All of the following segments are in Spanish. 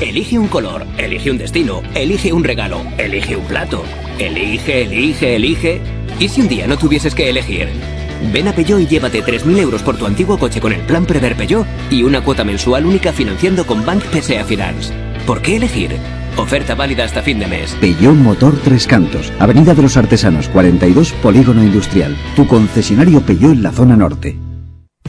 Elige un color, elige un destino, elige un regalo, elige un plato. Elige, elige, elige. ¿Y si un día no tuvieses que elegir? Ven a Peugeot y llévate 3.000 euros por tu antiguo coche con el plan Prever Peugeot y una cuota mensual única financiando con Bank PSA Finance. ¿Por qué elegir? Oferta válida hasta fin de mes. Peugeot Motor Tres Cantos, Avenida de los Artesanos 42, Polígono Industrial. Tu concesionario Peugeot en la zona norte.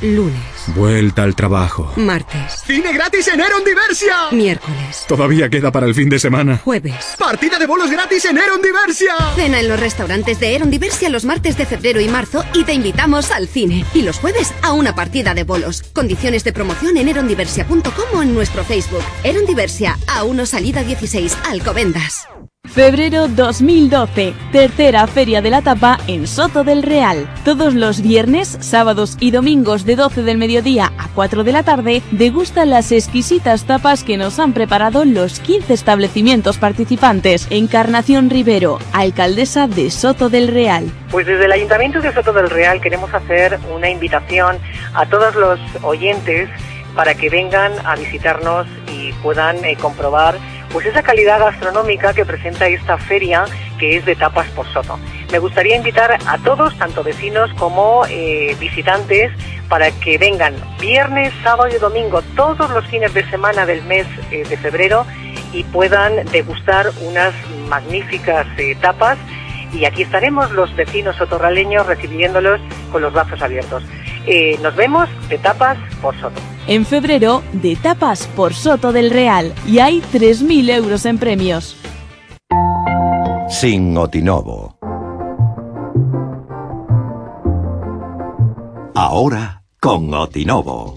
Lunes. Vuelta al trabajo. Martes. ¡Cine gratis en Eron Diversia! Miércoles. Todavía queda para el fin de semana. Jueves. ¡Partida de bolos gratis en Eron Diversia! Cena en los restaurantes de Eron Diversia los martes de febrero y marzo y te invitamos al cine. Y los jueves a una partida de bolos. Condiciones de promoción en erondiversia.com o en nuestro Facebook. Eron Diversia, a 1 salida 16, Alcobendas. Febrero 2012, tercera Feria de la Tapa en Soto del Real. Todos los viernes, sábados y domingos de 12 del mediodía a 4 de la tarde, degustan las exquisitas tapas que nos han preparado los 15 establecimientos participantes. Encarnación Rivero, alcaldesa de Soto del Real. Pues desde el Ayuntamiento de Soto del Real queremos hacer una invitación a todos los oyentes para que vengan a visitarnos y puedan eh, comprobar pues esa calidad gastronómica que presenta esta feria que es de tapas por soto. Me gustaría invitar a todos, tanto vecinos como eh, visitantes, para que vengan viernes, sábado y domingo, todos los fines de semana del mes eh, de febrero y puedan degustar unas magníficas eh, tapas y aquí estaremos los vecinos sotorraleños recibiéndolos con los brazos abiertos. Nos vemos de tapas por Soto. En febrero, de tapas por Soto del Real y hay 3.000 euros en premios. Sin Otinovo. Ahora con Otinovo.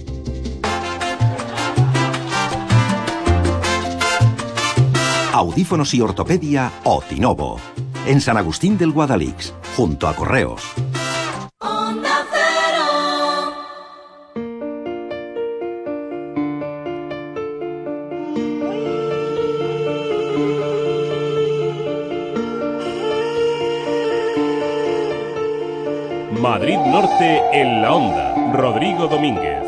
Audífonos y ortopedia Otinovo. En San Agustín del Guadalix, junto a Correos. Norte en la onda. Rodrigo Domínguez.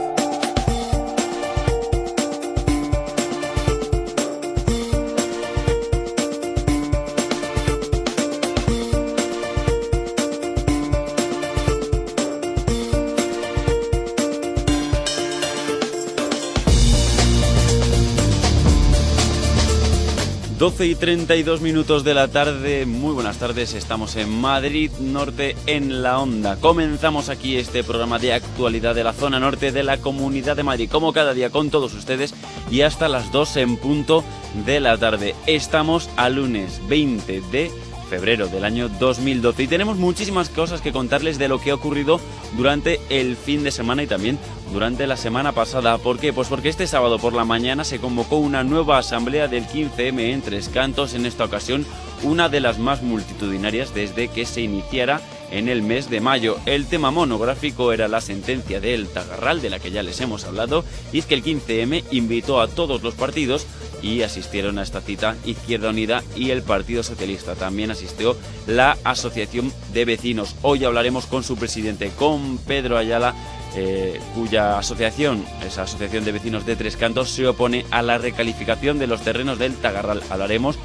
Doce y 32 minutos de la tarde, muy buenas tardes, estamos en Madrid Norte en la onda. Comenzamos aquí este programa de actualidad de la zona norte de la Comunidad de Madrid, como cada día con todos ustedes y hasta las 2 en punto de la tarde. Estamos a lunes 20 de febrero del año 2012 y tenemos muchísimas cosas que contarles de lo que ha ocurrido durante el fin de semana y también durante la semana pasada. ¿Por qué? Pues porque este sábado por la mañana se convocó una nueva asamblea del 15M en Tres Cantos, en esta ocasión una de las más multitudinarias desde que se iniciara en el mes de mayo. El tema monográfico era la sentencia del Tagarral, de la que ya les hemos hablado, y es que el 15M invitó a todos los partidos y asistieron a esta cita Izquierda Unida y el Partido Socialista. También asistió la Asociación de Vecinos. Hoy hablaremos con su presidente, con Pedro Ayala, eh, cuya asociación, esa Asociación de Vecinos de Tres Cantos, se opone a la recalificación de los terrenos del Tagarral. Hablaremos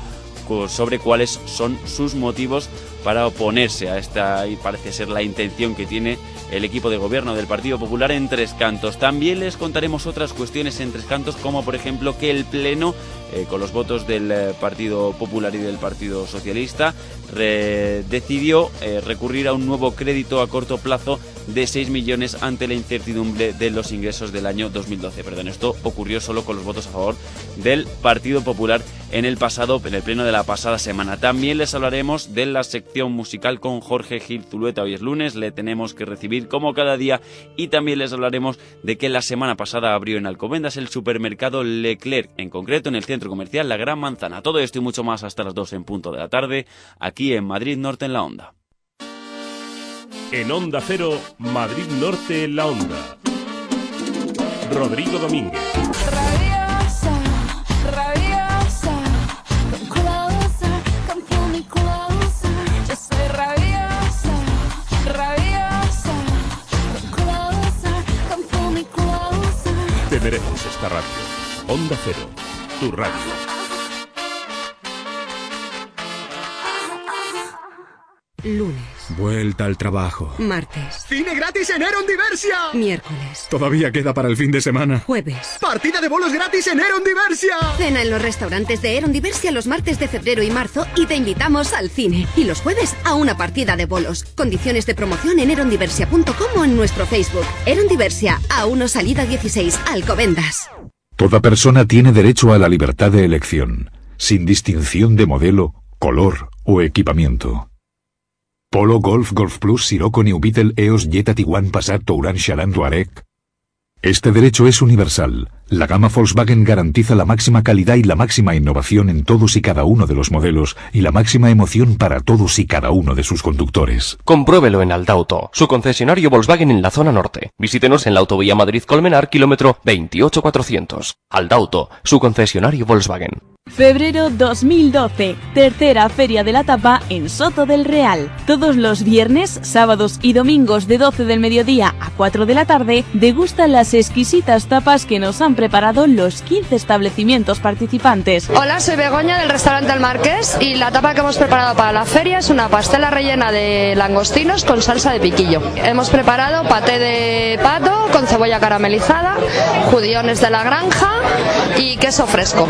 sobre cuáles son sus motivos para oponerse a esta y parece ser la intención que tiene el equipo de gobierno del Partido Popular en Tres Cantos. También les contaremos otras cuestiones en Tres Cantos como por ejemplo que el Pleno eh, con los votos del eh, Partido Popular y del Partido Socialista, decidió eh, recurrir a un nuevo crédito a corto plazo de 6 millones ante la incertidumbre de los ingresos del año 2012. Perdón, esto ocurrió solo con los votos a favor del Partido Popular en el pasado, en el pleno de la pasada semana. También les hablaremos de la sección musical con Jorge Gil Zulueta. Hoy es lunes, le tenemos que recibir como cada día y también les hablaremos de que la semana pasada abrió en Alcobendas el supermercado Leclerc, en concreto en el centro comercial La Gran Manzana. Todo esto y mucho más hasta las 2 en punto de la tarde, aquí en Madrid Norte en la Onda. En Onda Cero, Madrid Norte en la Onda. Rodrigo Domínguez. mereces esta radio. Onda Cero, tu radio. Lunes. Vuelta al trabajo. Martes. Cine gratis en Eron Diversia. Miércoles. Todavía queda para el fin de semana. Jueves. Partida de bolos gratis en Eron Diversia. Cena en los restaurantes de Eron Diversia los martes de febrero y marzo y te invitamos al cine. Y los jueves a una partida de bolos. Condiciones de promoción en erondiversia.com o en nuestro Facebook. Eron Diversia, a 1 salida 16, Alcobendas. Toda persona tiene derecho a la libertad de elección, sin distinción de modelo, color o equipamiento. Polo Golf Golf Plus Sirocco New Beetle EOS Jetta Tiguan Passat Touran Charan Touareg. Este derecho es universal. La gama Volkswagen garantiza la máxima calidad y la máxima innovación en todos y cada uno de los modelos y la máxima emoción para todos y cada uno de sus conductores. Compruébelo en Aldauto, su concesionario Volkswagen en la zona norte. Visítenos en la autovía Madrid-Colmenar, kilómetro 28400. Aldauto, su concesionario Volkswagen. Febrero 2012, tercera Feria de la Tapa en Soto del Real. Todos los viernes, sábados y domingos de 12 del mediodía a 4 de la tarde, degustan las exquisitas tapas que nos han preparado los 15 establecimientos participantes. Hola, soy Begoña del restaurante El Marqués y la tapa que hemos preparado para la feria es una pastela rellena de langostinos con salsa de piquillo. Hemos preparado paté de pato con cebolla caramelizada, judiones de la granja y queso fresco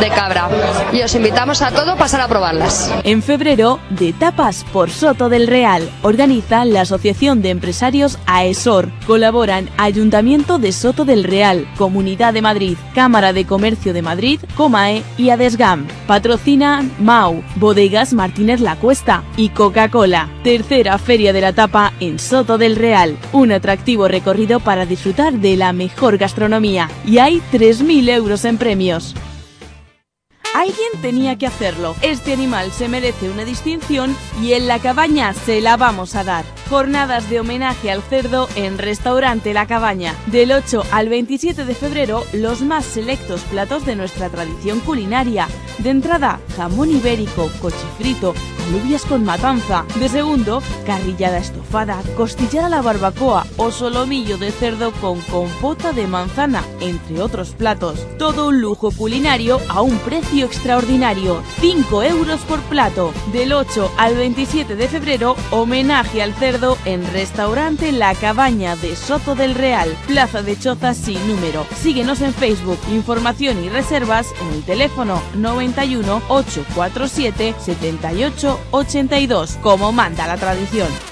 de cabra y os invitamos a todos a pasar a probarlas. En febrero, de tapas por Soto del Real, organiza la Asociación de Empresarios AESOR. Colaboran Ayuntamiento de Soto del Real, Comunidad de Madrid, Cámara de Comercio de Madrid, Comae y Adesgam. Patrocina MAU, Bodegas Martínez La Cuesta y Coca-Cola. Tercera Feria de la Tapa en Soto del Real. Un atractivo recorrido para disfrutar de la mejor gastronomía. Y hay 3.000 euros en premios. Alguien tenía que hacerlo. Este animal se merece una distinción y en la cabaña se la vamos a dar. Jornadas de homenaje al cerdo en Restaurante La Cabaña. Del 8 al 27 de febrero, los más selectos platos de nuestra tradición culinaria. De entrada, jamón ibérico, cochifrito, alubias con matanza. De segundo, carrillada estofada, costillada a la barbacoa o solomillo de cerdo con compota de manzana, entre otros platos. Todo un lujo culinario a un precio extraordinario, 5 euros por plato. Del 8 al 27 de febrero, homenaje al cerdo en Restaurante La Cabaña de Soto del Real, Plaza de Choza sin número. Síguenos en Facebook, información y reservas en el teléfono 91 847 78 82, como manda la tradición.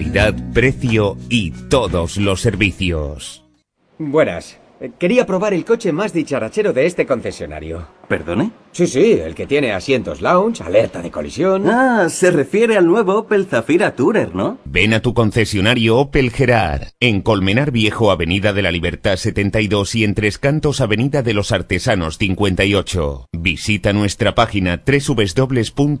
calidad, precio y todos los servicios. Buenas. Quería probar el coche más dicharachero de este concesionario. ¿Perdone? Sí, sí, el que tiene asientos lounge, alerta de colisión. Ah, se refiere al nuevo Opel Zafira Tourer, ¿no? Ven a tu concesionario Opel Gerard, en Colmenar Viejo, Avenida de la Libertad 72 y en Tres Cantos, Avenida de los Artesanos 58. Visita nuestra página www.gerard.es.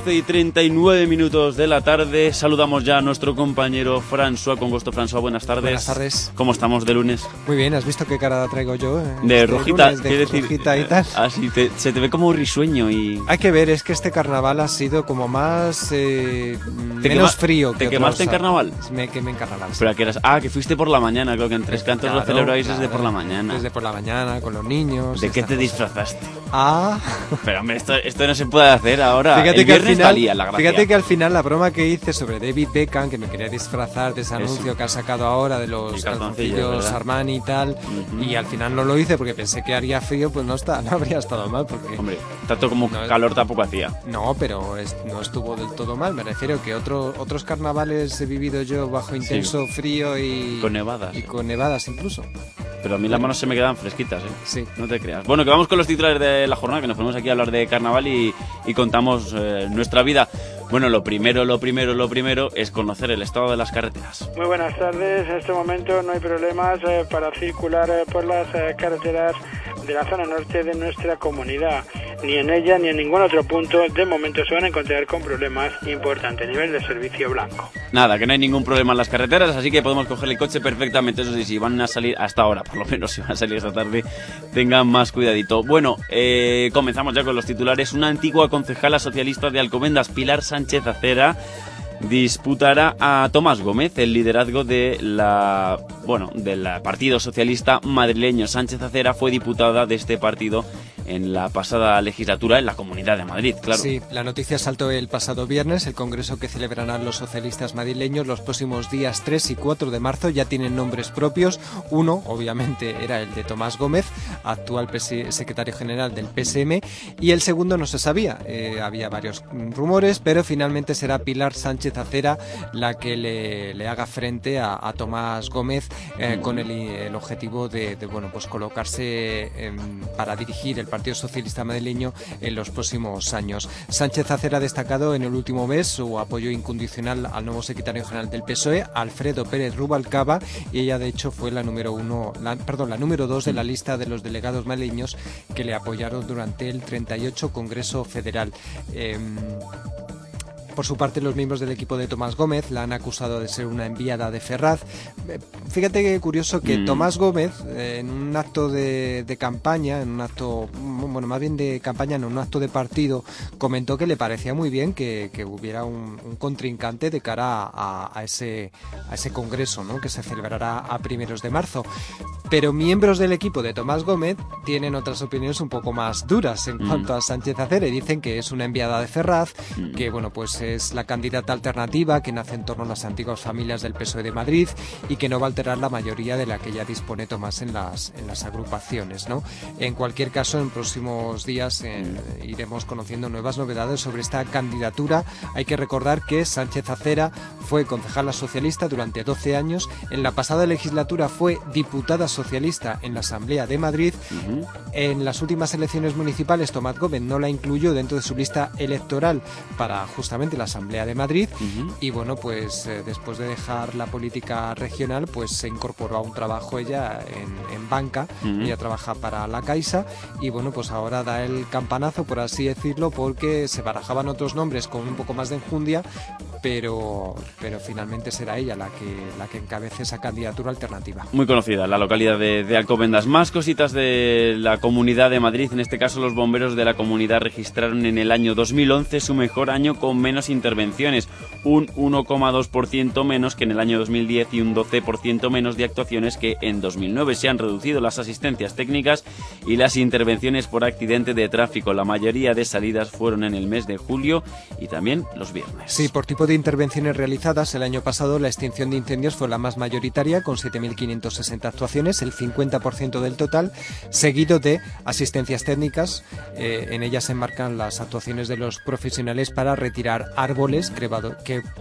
12 y 39 minutos de la tarde. Saludamos ya a nuestro compañero François con gusto. François, buenas tardes. Buenas tardes. ¿Cómo estamos de lunes? Muy bien, ¿has visto qué cara traigo yo? Eh? De este rojita, de decir, rojita y tal. Así, ah, se te ve como risueño y... Hay que ver, es que este carnaval ha sido como más... Eh, menos frío que ¿Te quemaste en carnaval? Me quemé en carnaval. Pero que eras... Ah, que fuiste por la mañana, creo que en Tres Cantos lo celebráis desde por la mañana. Desde por la mañana, con los niños. ¿De qué te disfrazaste? Ah... Pero hombre, esto, esto no se puede hacer ahora. Fíjate que al final, la gracia. Fíjate que al final la broma que hice sobre David Beckham, que me quería disfrazar de ese anuncio que ha sacado ahora de los calzoncillos Armani y tal, y al final no lo hice porque pensé que haría frío, pues no, está, no habría estado mal. Porque, Hombre, tanto como calor tampoco hacía. No, pero no estuvo del todo mal. Me refiero que otro, otros carnavales he vivido yo bajo intenso frío y. Con nevadas. Y con nevadas incluso. Pero a mí las manos se me quedan fresquitas, ¿eh? Sí. No te creas. Bueno, que vamos con los titulares de la jornada, que nos ponemos aquí a hablar de carnaval y, contamos eh, nuestra vida. Bueno, lo primero, lo primero, lo primero es conocer el estado de las carreteras. Muy buenas tardes. En este momento no hay problemas eh, para circular eh, por las eh, carreteras de la zona norte de nuestra comunidad. Ni en ella ni en ningún otro punto de momento se van a encontrar con problemas importantes a nivel de servicio blanco. Nada, que no hay ningún problema en las carreteras, así que podemos coger el coche perfectamente. Eso sí, si van a salir hasta ahora, por lo menos si van a salir esta tarde, tengan más cuidadito. Bueno, comenzamos ya con los titulares. Una antigua concejala socialista de Alcobendas, Pilar Sánchez Sánchez Acera disputará a Tomás Gómez el liderazgo de la bueno del Partido Socialista madrileño. Sánchez Acera fue diputada de este partido en la pasada legislatura en la Comunidad de Madrid, claro. Sí, la noticia saltó el pasado viernes. El congreso que celebrarán los socialistas madrileños los próximos días 3 y 4 de marzo ya tienen nombres propios. Uno, obviamente, era el de Tomás Gómez, actual secretario general del PSM, y el segundo no se sabía. Eh, había varios rumores, pero finalmente será Pilar Sánchez Acera la que le, haga frente a, Tomás Gómez eh, con el, objetivo de, bueno pues colocarse para dirigir el Partido Socialista Madrileño en los próximos años. Sánchez Acera ha destacado en el último mes su apoyo incondicional al nuevo secretario general del PSOE, Alfredo Pérez Rubalcaba, y ella de hecho fue la número uno, perdón, la número dos de la lista de los delegados madrileños que le apoyaron durante el 38 Congreso Federal. Em, por su parte, los miembros del equipo de Tomás Gómez la han acusado de ser una enviada de Ferraz. Eh, fíjate que curioso que mm. Tomás Gómez, eh, en un acto de, campaña, en un acto, bueno, más bien de campaña, en un acto de partido, comentó que le parecía muy bien que, hubiera un, contrincante de cara a, ese, a ese congreso, ¿no? que se celebrará a primeros de marzo. Pero miembros del equipo de Tomás Gómez tienen otras opiniones un poco más duras en mm. cuanto a Sánchez Acere. Dicen que es una enviada de Ferraz, mm. que bueno, pues es la candidata alternativa que nace en torno a las antiguas familias del PSOE de Madrid y que no va a alterar la mayoría de la que ya dispone Tomás en las, en las agrupaciones. ¿no? En cualquier caso, en próximos días eh, iremos conociendo nuevas novedades sobre esta candidatura. Hay que recordar que Sánchez Acera fue concejala socialista durante 12 años. En la pasada legislatura fue diputada socialista en la Asamblea de Madrid. En las últimas elecciones municipales, Tomás Gómez no la incluyó dentro de su lista electoral para justamente la Asamblea de Madrid. Y bueno, pues eh, después de dejar la política regional, pues se incorporó a un trabajo ella en, banca, ella trabaja para la Caixa y bueno, pues ahora da el campanazo, por así decirlo, porque se barajaban otros nombres con un poco más de enjundia, pero pero finalmente será ella la que, la que encabece esa candidatura alternativa. Muy conocida, la localidad de, de Alcobendas. Más cositas de la Comunidad de Madrid, en este caso los bomberos de la comunidad registraron en el año 2011 su mejor año con menos intervenciones, un 1,2% menos que en el año 2010 y un 12% menos de actuaciones que en 2009. Se han reducido las asistencias técnicas y las intervenciones por accidente de tráfico. La mayoría de salidas fueron en el mes de julio y también los viernes. Sí, por tipo de intervenciones realizadas, el año pasado la extinción de incendios fue la más mayoritaria, con 7.560 actuaciones, el 50% del total, seguido de asistencias técnicas. Eh, en ellas se enmarcan las actuaciones de los profesionales para retirar árboles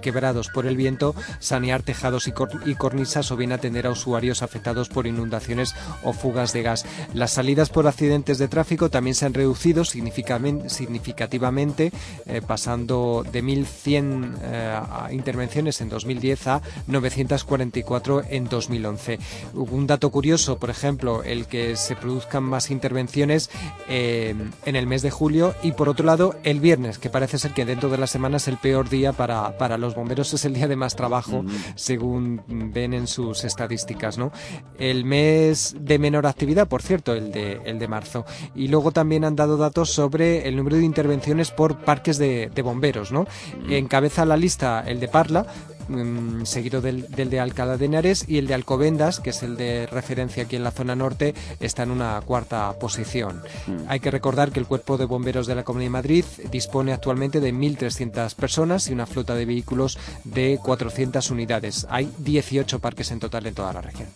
quebrados por el viento, sanear tejados y, cornisas o bien atender a usuarios afectados por inundaciones o fugas de gas. Las salidas por accidentes de tráfico también se han reducido significativamente, eh, pasando de 1.100 eh, intervenciones en 2010 a 944 en 2011. Un dato curioso, por ejemplo, el que se produzcan más intervenciones eh, en el mes de julio y por otro lado el viernes, que parece ser que dentro de la semana es el peor día para, para los bomberos, es el día de más trabajo, según ven en sus estadísticas. ¿no? El mes de menor actividad, por cierto, el de, el de marzo. Y luego también han dado datos sobre el número de intervenciones por parques de, bomberos. ¿no? Encabeza la lista el de Parla Mm, seguido del, de Alcalá de Henares y el de Alcobendas, que es el de referencia aquí en la zona norte, está en una cuarta posición. Mm. Hay que recordar que el Cuerpo de Bomberos de la Comunidad de Madrid dispone actualmente de 1.300 personas y una flota de vehículos de 400 unidades. Hay 18 parques en total en toda la región.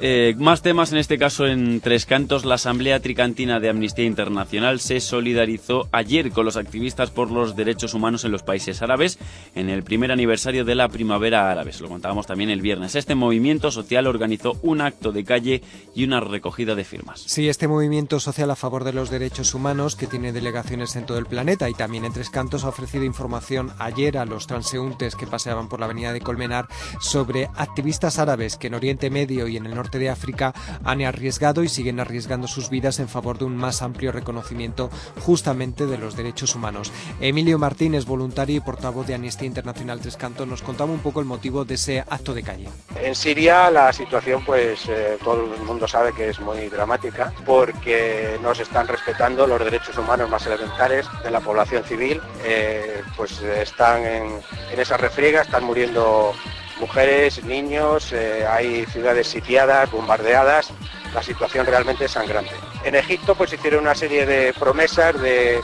Eh, más temas, en este caso en Tres Cantos, la Asamblea Tricantina de Amnistía Internacional se solidarizó ayer con los activistas por los derechos humanos en los países árabes en el primer aniversario de la primavera Primavera Árabe. lo contábamos también el viernes. Este movimiento social organizó un acto de calle y una recogida de firmas. Sí, este movimiento social a favor de los derechos humanos, que tiene delegaciones en todo el planeta y también en Tres Cantos, ha ofrecido información ayer a los transeúntes que paseaban por la avenida de Colmenar sobre activistas árabes que en Oriente Medio y en el norte de África han arriesgado y siguen arriesgando sus vidas en favor de un más amplio reconocimiento justamente de los derechos humanos. Emilio Martínez, voluntario y portavoz de Amnistía Internacional Tres Cantos, nos contaba un poco el motivo de ese acto de calle. En Siria la situación, pues eh, todo el mundo sabe que es muy dramática porque no se están respetando los derechos humanos más elementales de la población civil. Eh, pues están en, en esa refriega, están muriendo mujeres, niños, eh, hay ciudades sitiadas, bombardeadas, la situación realmente es sangrante. En Egipto pues hicieron una serie de promesas de,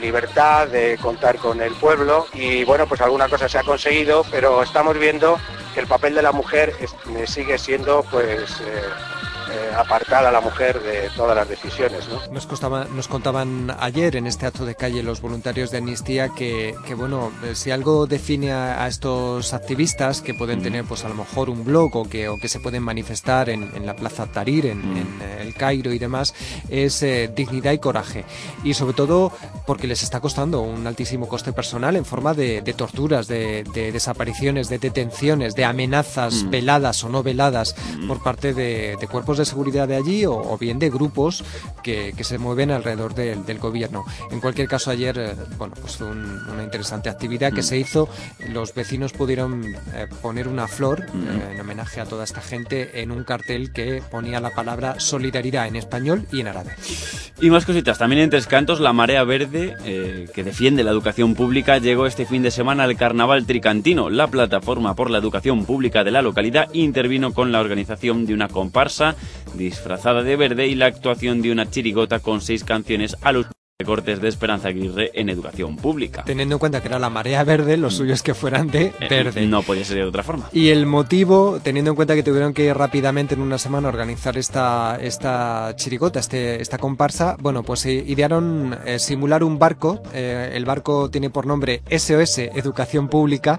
libertad, de contar con el pueblo y bueno pues alguna cosa se ha conseguido, pero estamos viendo que el papel de la mujer sigue siendo pues eh, eh, apartada a la mujer de todas las decisiones. Nos, nos contaban ayer en este acto de calle los voluntarios de Amnistía que, bueno, eh, si algo define a, estos activistas que pueden tener pues a lo mejor un blog o que, o que se pueden manifestar en, la Plaza Tahrir, en, eh, el Cairo y demás, es dignidad y coraje. Y sobre todo porque les está costando un altísimo coste personal en forma de, torturas, de, desapariciones, de detenciones, de amenazas veladas o no veladas por parte de cuerpos de seguridad de allí o, bien de grupos que, se mueven alrededor del gobierno. En cualquier caso, ayer, eh, bueno, pues fue una interesante actividad que mm. se hizo. Los vecinos pudieron eh, poner una flor mm. eh, en homenaje a toda esta gente en un cartel que ponía la palabra solidaridad en español y en árabe. Y más cositas. También en Tres Cantos, la Marea Verde, que defiende la educación pública, llegó este fin de semana al Carnaval Tricantino. La plataforma por la educación pública de la localidad intervino con la organización de una comparsa disfrazada de verde y la actuación de una chirigota con seis canciones a los recortes de Esperanza Aguirre en educación pública. Teniendo en cuenta que era la marea verde, lo suyo es que fueran de eh, verde. no podía ser de otra forma. Y el motivo, teniendo en cuenta que tuvieron que rápidamente en una semana organizar esta, esta chirigota, este, esta comparsa, bueno, pues idearon eh, simular un barco. Eh, el barco tiene por nombre SOS Educación Pública,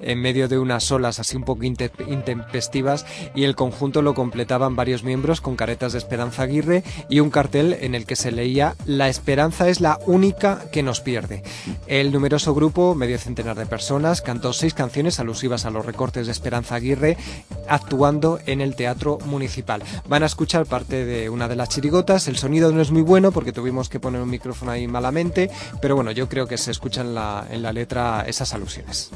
en medio de unas olas así un poco intempestivas, y el conjunto lo completaban varios miembros con caretas de Esperanza Aguirre y un cartel en el que se leía La Esperanza es la única que nos pierde. El numeroso grupo, medio centenar de personas, cantó seis canciones alusivas a los recortes de Esperanza Aguirre, actuando en el Teatro Municipal. Van a escuchar parte de una de las chirigotas. El sonido no es muy bueno porque tuvimos que poner un micrófono ahí malamente, pero bueno, yo creo que se escuchan la, en la letra esas alusiones.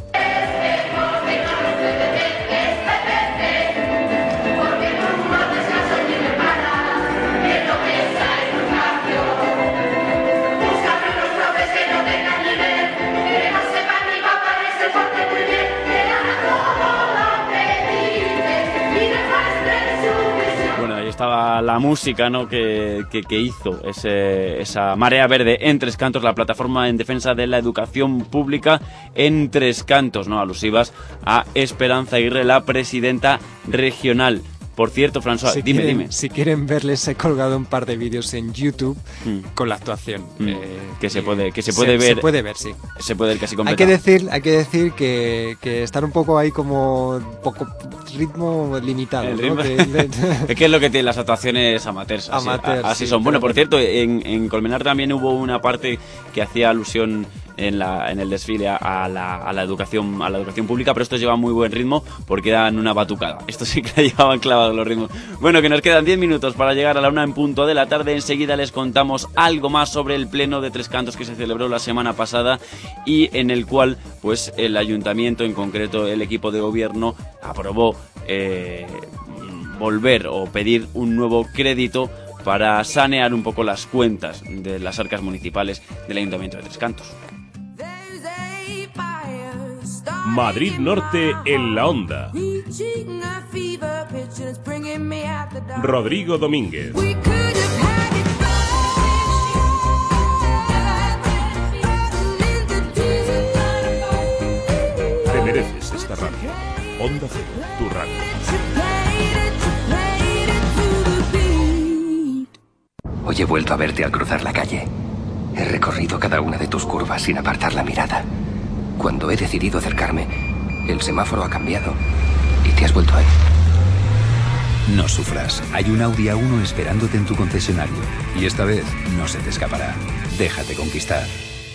Estaba la música ¿no? que, que, hizo esa marea verde en Tres Cantos, la plataforma en defensa de la educación pública en Tres Cantos, ¿no? alusivas a Esperanza Aguirre, la presidenta regional. Por cierto, François, dime, dime. Si quieren verles, he colgado un par de vídeos en YouTube mm. con la actuación. Mm. Eh, que se puede, que se puede ver. Se puede ver, sí. Se puede ver casi completo. Hay que decir, hay que decir que, que estar un poco ahí como poco ritmo limitado. es que es lo que tienen las actuaciones amateurs. Así, son. Bueno, por cierto, en, en Colmenar también hubo una parte que hacía alusión en, el desfile a, la, a, la, educación a la educación pública, pero estos llevan muy buen ritmo porque dan una batucada. Estos sí que llevaban clavados los ritmos. Bueno, que nos quedan 10 minutos para llegar a la una en punto de la tarde. Enseguida les contamos algo más sobre el pleno de Tres Cantos que se celebró la semana pasada y en el cual pues el ayuntamiento, en concreto el equipo de gobierno, aprobó eh, volver o pedir un nuevo crédito para sanear un poco las cuentas de las arcas municipales del Ayuntamiento de Tres Cantos. Madrid Norte en la onda. Rodrigo Domínguez. Te mereces esta radio. Onda Cero, tu radio. Hoy he vuelto a verte al cruzar la calle. He recorrido cada una de tus curvas sin apartar la mirada. Cuando he decidido acercarme, el semáforo ha cambiado y te has vuelto ahí. No sufras, hay un Audi A1 esperándote en tu concesionario y esta vez no se te escapará. Déjate conquistar.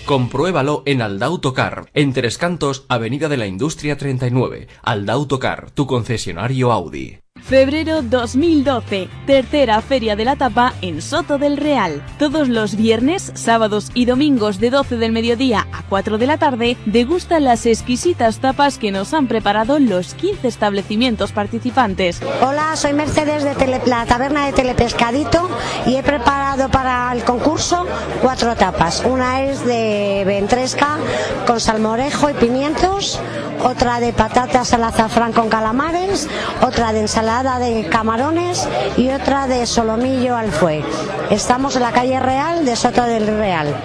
Compruébalo en Aldautocar, en Tres Cantos, Avenida de la Industria 39. Aldautocar, tu concesionario Audi. Febrero 2012, tercera Feria de la Tapa en Soto del Real. Todos los viernes, sábados y domingos de 12 del mediodía a 4 de la tarde, degustan las exquisitas tapas que nos han preparado los 15 establecimientos participantes. Hola, soy Mercedes de la taberna de Telepescadito y he preparado para el concurso cuatro tapas. Una es de ventresca con salmorejo y pimientos, otra de patatas al azafrán con calamares, otra de ensalada de camarones y otra de solomillo al fue. Estamos en la calle Real de Soto del Real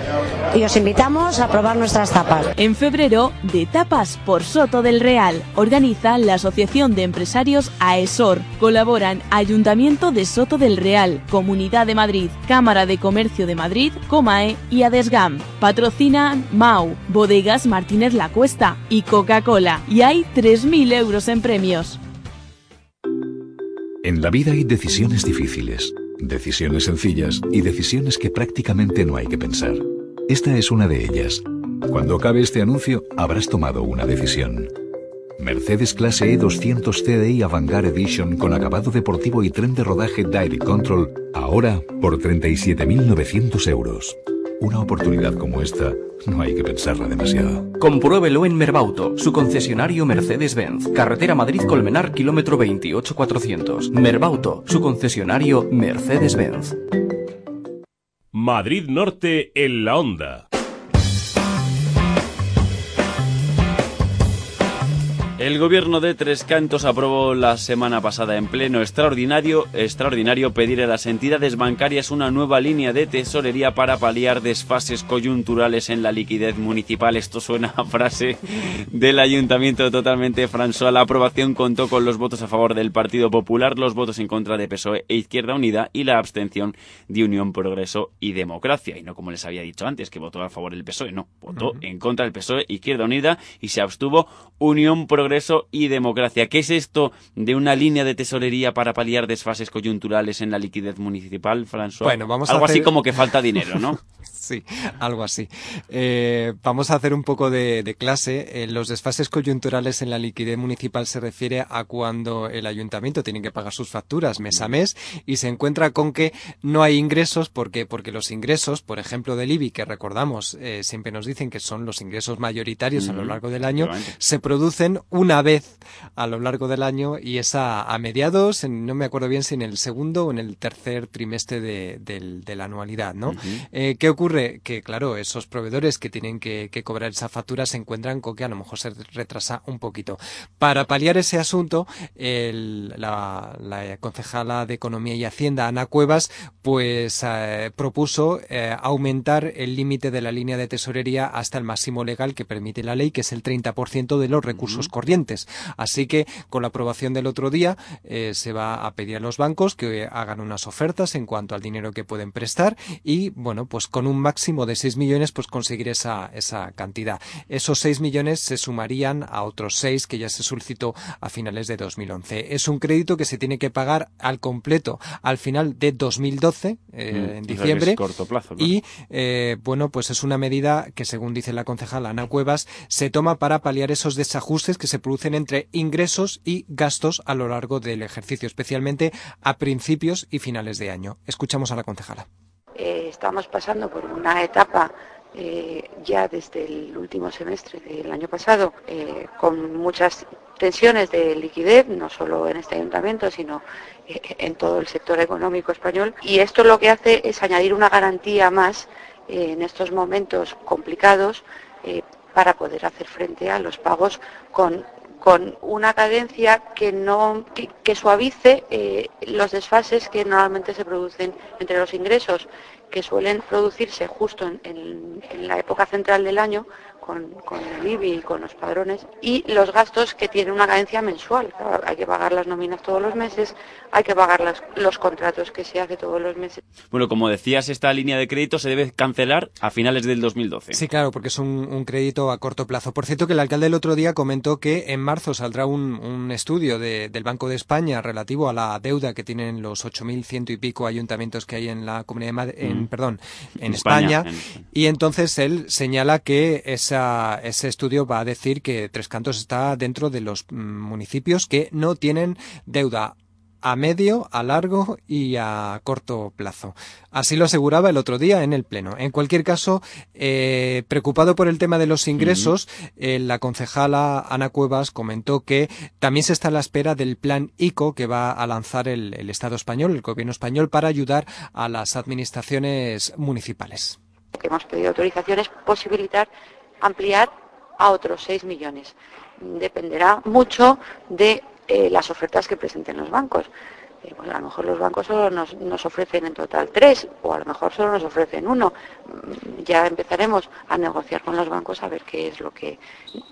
y os invitamos a probar nuestras tapas. En febrero, de Tapas por Soto del Real, organiza la Asociación de Empresarios AESOR. Colaboran Ayuntamiento de Soto del Real, Comunidad de Madrid, Cámara de Comercio de Madrid, Comae y Adesgam. Patrocinan MAU, Bodegas Martínez La Cuesta y Coca-Cola. Y hay 3.000 euros en premios. En la vida hay decisiones difíciles, decisiones sencillas y decisiones que prácticamente no hay que pensar. Esta es una de ellas. Cuando acabe este anuncio, habrás tomado una decisión. Mercedes Clase E200 CDI Avantgarde Edition con acabado deportivo y tren de rodaje Direct Control, ahora por 37.900 euros. Una oportunidad como esta no hay que pensarla demasiado. Compruébelo en Merbauto, su concesionario Mercedes-Benz. Carretera Madrid-Colmenar, kilómetro 28400. Merbauto, su concesionario Mercedes-Benz. Madrid Norte en la onda. El gobierno de Tres Cantos aprobó la semana pasada en pleno extraordinario, extraordinario pedir a las entidades bancarias una nueva línea de tesorería para paliar desfases coyunturales en la liquidez municipal. Esto suena a frase del ayuntamiento totalmente François. La aprobación contó con los votos a favor del Partido Popular, los votos en contra de PSOE e Izquierda Unida y la abstención de Unión Progreso y Democracia. Y no como les había dicho antes, que votó a favor del PSOE, no, votó en contra del PSOE, Izquierda Unida y se abstuvo Unión Progreso Progreso y Democracia. ¿Qué es esto de una línea de tesorería para paliar desfases coyunturales en la liquidez municipal, François? Bueno, vamos Algo a así como que falta dinero, ¿no? sí, algo así. Eh, vamos a hacer un poco de, clase. Eh, los desfases coyunturales en la liquidez municipal se refiere a cuando el ayuntamiento tiene que pagar sus facturas mes a mes y se encuentra con que no hay ingresos. ¿Por qué? Porque los ingresos, por ejemplo, del IBI, que recordamos, eh, siempre nos dicen que son los ingresos mayoritarios a lo largo del año, se producen una vez a lo largo del año y es a, mediados, no me acuerdo bien si en el segundo o en el tercer trimestre de, la anualidad, ¿no? Eh, ¿Qué ocurre? Que, claro, esos proveedores que tienen que, cobrar esa factura se encuentran con que a lo mejor se retrasa un poquito. Para paliar ese asunto, la, concejala de Economía y Hacienda, Ana Cuevas, pues eh, propuso eh, aumentar el límite de la línea de tesorería hasta el máximo legal que permite la ley, que es el 30% de los recursos corrientes. Así que con la aprobación del otro día eh, se va a pedir a los bancos que hagan unas ofertas en cuanto al dinero que pueden prestar y bueno, pues con un máximo de 6 millones pues conseguir esa, esa cantidad. Esos 6 millones se sumarían a otros 6 que ya se solicitó a finales de 2011. Es un crédito que se tiene que pagar al completo al final de 2012, eh, mm, en diciembre. corto plazo. Y eh, bueno, pues es una medida que según dice la concejala Ana Cuevas se toma para paliar esos desajustes que se producen entre ingresos y gastos a lo largo del ejercicio, especialmente a principios y finales de año. Escuchamos a la concejala. Eh, estamos pasando por una etapa eh, ya desde el último semestre del año pasado eh, con muchas tensiones de liquidez, no solo en este ayuntamiento, sino en todo el sector económico español. Y esto lo que hace es añadir una garantía más en estos momentos complicados para poder hacer frente a los pagos con con una cadencia que no que, suavice eh, los desfases que normalmente se producen entre los ingresos que suelen producirse justo en la época central del año con, el IBI y con los padrones y los gastos que tienen una cadencia mensual. hay que pagar las nóminas todos los meses, hay que pagar los contratos que se hace todos los meses. Bueno, como decías, esta línea de crédito se debe cancelar a finales del 2012. Sí, claro, porque es un, crédito a corto plazo. Por cierto, que el alcalde el otro día comentó que en marzo saldrá un, estudio del Banco de España relativo a la deuda que tienen los 8.100 y pico ayuntamientos que hay en la Comunidad de en, mm. perdón, en, España, y entonces él señala que esa ese estudio va a decir que Tres Cantos está dentro de los mm, municipios que no tienen deuda a medio, a largo y a corto plazo. Así lo aseguraba el otro día en el Pleno. En cualquier caso, eh, preocupado por el tema de los ingresos, eh, la concejala Ana Cuevas comentó que también se está a la espera del plan ICO que va a lanzar el, el Estado español, el gobierno español, para ayudar a las administraciones municipales. que hemos pedido autorizaciones posibilitar ampliar a otros 6 millones. Dependerá mucho de eh, las ofertas que presenten los bancos. Eh, pues a lo mejor los bancos solo nos, nos, ofrecen en total tres o a lo mejor solo nos ofrecen uno. Mm, ya empezaremos a negociar con los bancos a ver qué es lo que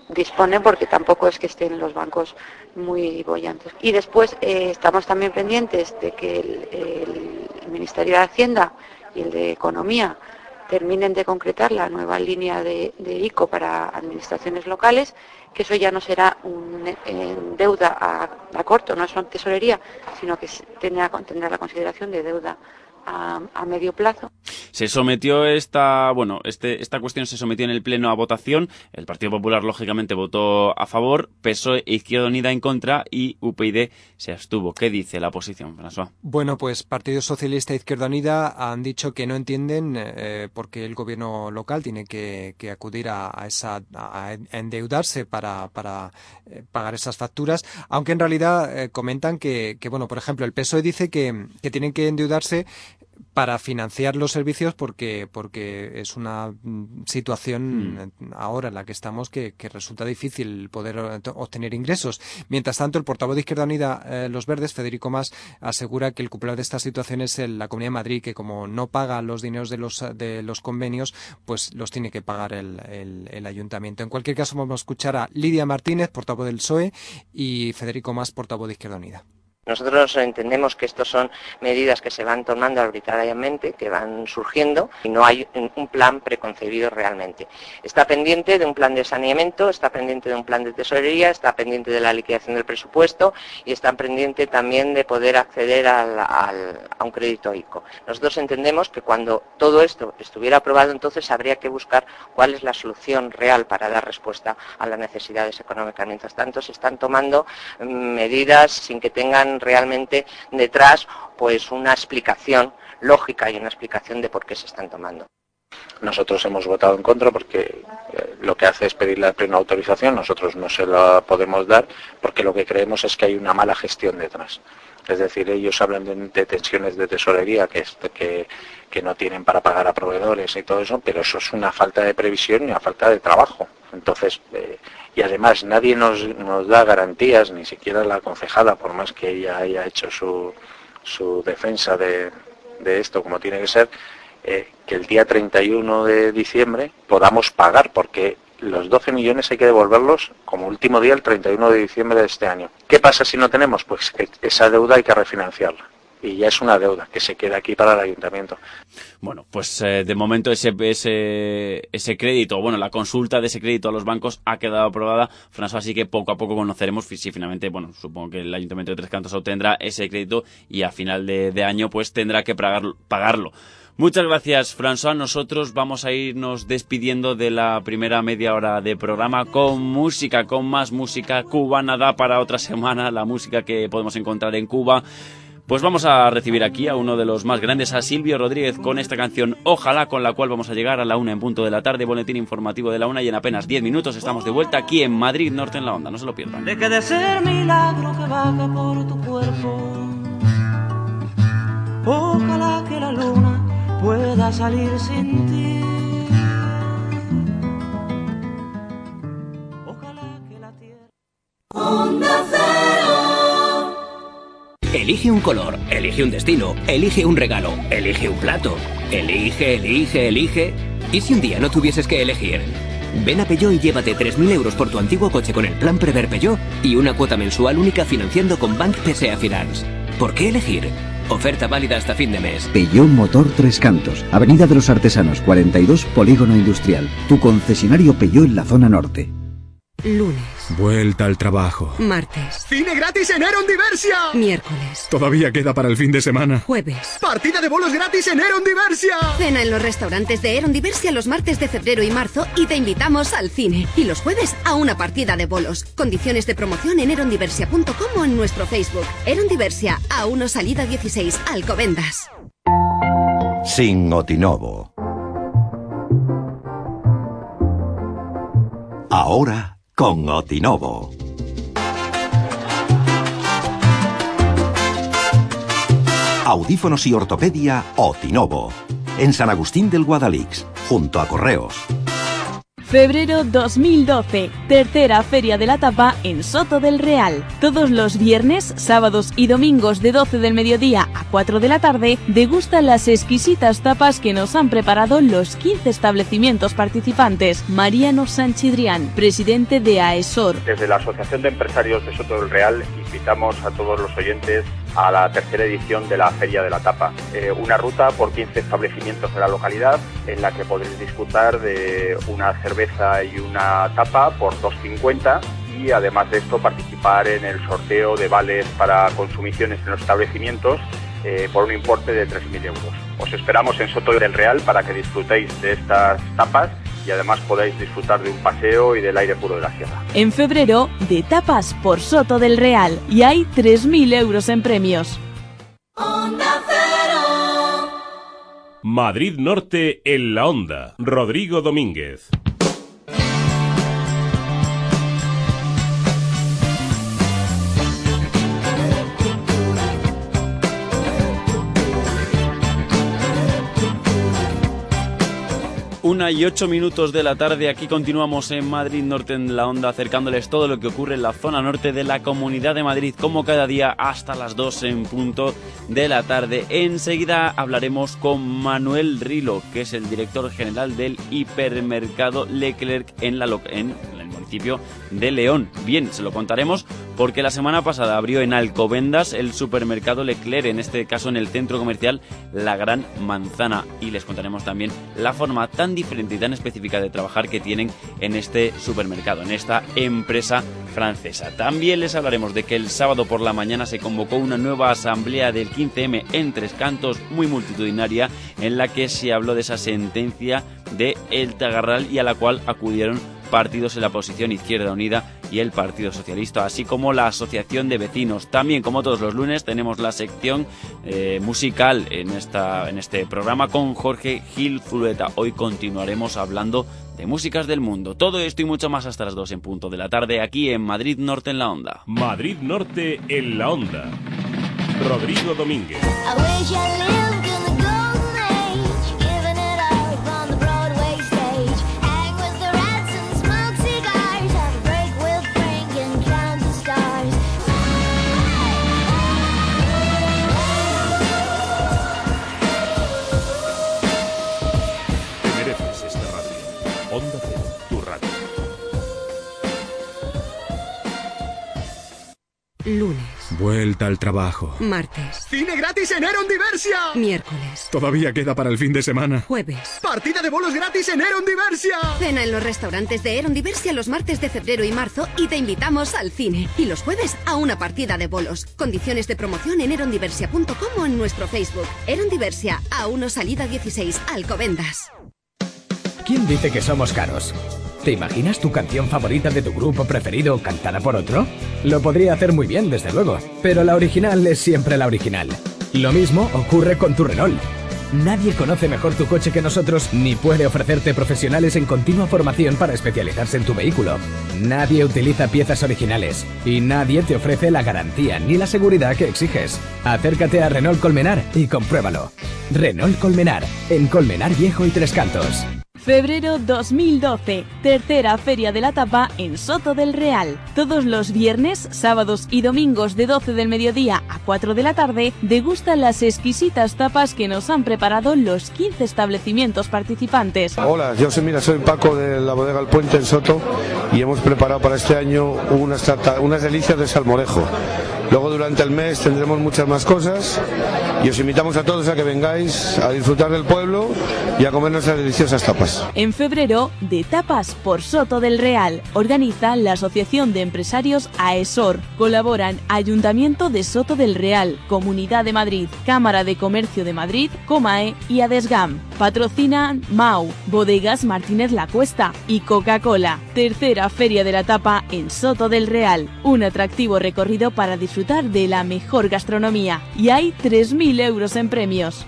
disponen porque tampoco es que estén los bancos muy bollantes. Y después eh, estamos también pendientes de que el Ministerio de Hacienda y el de Economía terminen de concretar la nueva línea de, ICO para administraciones locales, que eso ya no será un, deuda a, corto, no es una tesorería, sino que tendrá, tendrá la consideración de deuda a, medio plazo. Se sometió esta, bueno, este, esta cuestión se sometió en el Pleno a votación. El Partido Popular, lógicamente, votó a favor, PSOE e Izquierda Unida en contra y UPyD se abstuvo. ¿Qué dice la oposición, François? Bueno, pues Partido Socialista e Izquierda Unida han dicho que no entienden eh, por qué el gobierno local tiene que, acudir a, esa, a endeudarse para, para eh, pagar esas facturas, aunque en realidad eh, comentan que, que, bueno, por ejemplo, el PSOE dice que, que tienen que endeudarse para financiar los servicios porque porque es una mm, situación mm. ahora en la que estamos que, resulta difícil poder obtener ingresos. Mientras tanto, el portavoz de Izquierda Unida, eh, Los Verdes, Federico Más, asegura que el culpable de esta situación es la Comunidad de Madrid, que como no paga los dineros de los, de los convenios, pues los tiene que pagar el, el ayuntamiento. En cualquier caso, vamos a escuchar a Lidia Martínez, portavoz del PSOE, y Federico Más, portavoz de Izquierda Unida. Nosotros entendemos que estos son medidas que se van tomando arbitrariamente, que van surgiendo y no hay un plan preconcebido realmente. Está pendiente de un plan de saneamiento, está pendiente de un plan de tesorería, está pendiente de la liquidación del presupuesto y está pendiente también de poder acceder a un crédito ICO. Nosotros entendemos que cuando todo esto estuviera aprobado, entonces habría que buscar cuál es la solución real para dar respuesta a las necesidades económicas. Mientras tanto, se están tomando mm, medidas sin que tengan realmente detrás pues una explicación lógica y una explicación de por qué se están tomando. Nosotros hemos votado en contra porque eh, lo que hace es pedir la plena autorización, nosotros no se la podemos dar porque lo que creemos es que hay una mala gestión detrás. Es decir, ellos hablan de, tensiones de tesorería que, que, que, no tienen para pagar a proveedores y todo eso, pero eso es una falta de previsión y una falta de trabajo. Entonces, eh, y además nadie nos, nos, da garantías, ni siquiera la concejala, por más que ella haya hecho su, su defensa de, de esto como tiene que ser, eh, que el día 31 de diciembre podamos pagar, porque los 12 millones hay que devolverlos como último día el 31 de diciembre de este año. ¿Qué pasa si no tenemos? Pues esa deuda hay que refinanciarla y ya es una deuda que se queda aquí para el ayuntamiento. Bueno, pues eh, de momento ese, ese, ese crédito, bueno, la consulta de ese crédito a los bancos ha quedado aprobada, François, así que poco a poco conoceremos si finalmente, bueno, supongo que el ayuntamiento de Tres Cantos obtendrá ese crédito y a final de, de año pues tendrá que pagarlo. Muchas gracias, François. Nosotros vamos a irnos despidiendo de la primera media hora de programa con música, con más música cubana. Da para otra semana la música que podemos encontrar en Cuba. Pues vamos a recibir aquí a uno de los más grandes, a Silvio Rodríguez, con esta canción Ojalá, con la cual vamos a llegar a la una en punto de la tarde, boletín informativo de la una y en apenas diez minutos estamos de vuelta aquí en Madrid Norte en la Onda, no se lo pierdan. De que de ser milagro que baja por tu cuerpo, ojalá que la luna pueda salir sin ti. Ojalá que la tierra. Onda Cero. Elige un color, elige un destino, elige un regalo, elige un plato. Elige, elige, elige. ¿Y si un día no tuvieses que elegir? Ven a Peugeot y llévate 3.000 euros por tu antiguo coche con el plan Prever Peugeot y una cuota mensual única financiando con Bank PSA Finance. ¿Por qué elegir? Oferta válida hasta fin de mes. Peugeot Motor Tres Cantos, Avenida de los Artesanos 42, Polígono Industrial. Tu concesionario Peugeot en la zona norte. Lunes. Vuelta al trabajo. Martes. Cine gratis en Eron Diversia. Miércoles. Todavía queda para el fin de semana. Jueves. Partida de bolos gratis en Eron Diversia. Cena en los restaurantes de Eron Diversia los martes de febrero y marzo y te invitamos al cine. Y los jueves a una partida de bolos. Condiciones de promoción en erondiversia.com o en nuestro Facebook. Eron Diversia, a 1 salida 16, Alcobendas. Sin Otinovo. Ahora con Otinovo. Audífonos y ortopedia Otinovo. En San Agustín del Guadalix, junto a Correos. Febrero 2012, tercera Feria de la Tapa en Soto del Real. Todos los viernes, sábados y domingos de 12 del mediodía a 4 de la tarde, degustan las exquisitas tapas que nos han preparado los 15 establecimientos participantes. Mariano Sanchidrián, presidente de AESOR. Desde la Asociación de Empresarios de Soto del Real invitamos a todos los oyentes a la tercera edición de la Feria de la Tapa. Eh, una ruta por 15 establecimientos de la localidad en la que podréis disfrutar de una cerveza y una tapa por 2,50 y además de esto participar en el sorteo de vales para consumiciones en los establecimientos eh, por un importe de 3.000 euros. Os esperamos en Soto del Real para que disfrutéis de estas tapas y además podáis disfrutar de un paseo y del aire puro de la sierra. En febrero, de tapas por Soto del Real y hay 3.000 euros en premios. Madrid Norte en la Onda. Rodrigo Domínguez. Una y ocho minutos de la tarde, aquí continuamos en Madrid Norte en la onda, acercándoles todo lo que ocurre en la zona norte de la Comunidad de Madrid, como cada día hasta las dos en punto de la tarde. Enseguida hablaremos con Manuel Rilo, que es el director general del hipermercado Leclerc en, la, de León. Bien, se lo contaremos porque la semana pasada abrió en Alcobendas el supermercado Leclerc, en este caso en el centro comercial La Gran Manzana. Y les contaremos también la forma tan diferente y tan específica de trabajar que tienen en este supermercado, en esta empresa francesa. También les hablaremos de que el sábado por la mañana se convocó una nueva asamblea del 15M en Tres Cantos, muy multitudinaria, en la que se habló de esa sentencia de El Tagarral y a la cual acudieron partidos en la oposición Izquierda Unida y el Partido Socialista, así como la Asociación de Vecinos. También, como todos los lunes, tenemos la sección eh, musical en, esta, en este programa con Jorge Gil Zulueta. Hoy continuaremos hablando de músicas del mundo. Todo esto y mucho más hasta las 2 en punto de la tarde aquí en Madrid Norte en la Onda. Madrid Norte en la Onda. Rodrigo Domínguez. Lunes, Vuelta al trabajo. martes, ¡Cine gratis en Eron Diversia! miércoles, Todavía queda para el fin de semana. jueves. ¡Partida de bolos gratis en Eron Diversia! Cena en los restaurantes de Eron Diversia los martes de febrero y marzo y te invitamos al cine. Y los jueves a una partida de bolos. Condiciones de promoción en erondiversia.com o en nuestro Facebook. Eron Diversia, a 1 salida 16, Alcobendas. ¿Quién dice que somos caros? ¿Te imaginas tu canción favorita de tu grupo preferido cantada por otro? Lo podría hacer muy bien, desde luego, pero la original es siempre la original. Lo mismo ocurre con tu Renault. Nadie conoce mejor tu coche que nosotros ni puede ofrecerte profesionales en continua formación para especializarse en tu vehículo. Nadie utiliza piezas originales y nadie te ofrece la garantía ni la seguridad que exiges. Acércate a Renault Colmenar y compruébalo. Renault Colmenar, en Colmenar Viejo y Tres Cantos. Febrero 2012, tercera feria de la tapa en Soto del Real. Todos los viernes, sábados y domingos de 12 del mediodía a 4 de la tarde, degustan las exquisitas tapas que nos han preparado los 15 establecimientos participantes. Hola, yo soy, mira, soy Paco de la bodega El Puente en Soto y hemos preparado para este año unas, unas delicias de salmorejo. Luego durante el mes tendremos muchas más cosas y os invitamos a todos a que vengáis a disfrutar del pueblo y a comer nuestras deliciosas tapas. En febrero, de Tapas por Soto del Real, organiza la Asociación de Empresarios AESOR. Colaboran Ayuntamiento de Soto del Real, Comunidad de Madrid, Cámara de Comercio de Madrid, Comae y Adesgam. Patrocinan MAU, Bodegas Martínez La Cuesta y Coca-Cola. Tercera Feria de la Tapa en Soto del Real. Un atractivo recorrido para disfrutar de la mejor gastronomía. Y hay 3.000 euros en premios.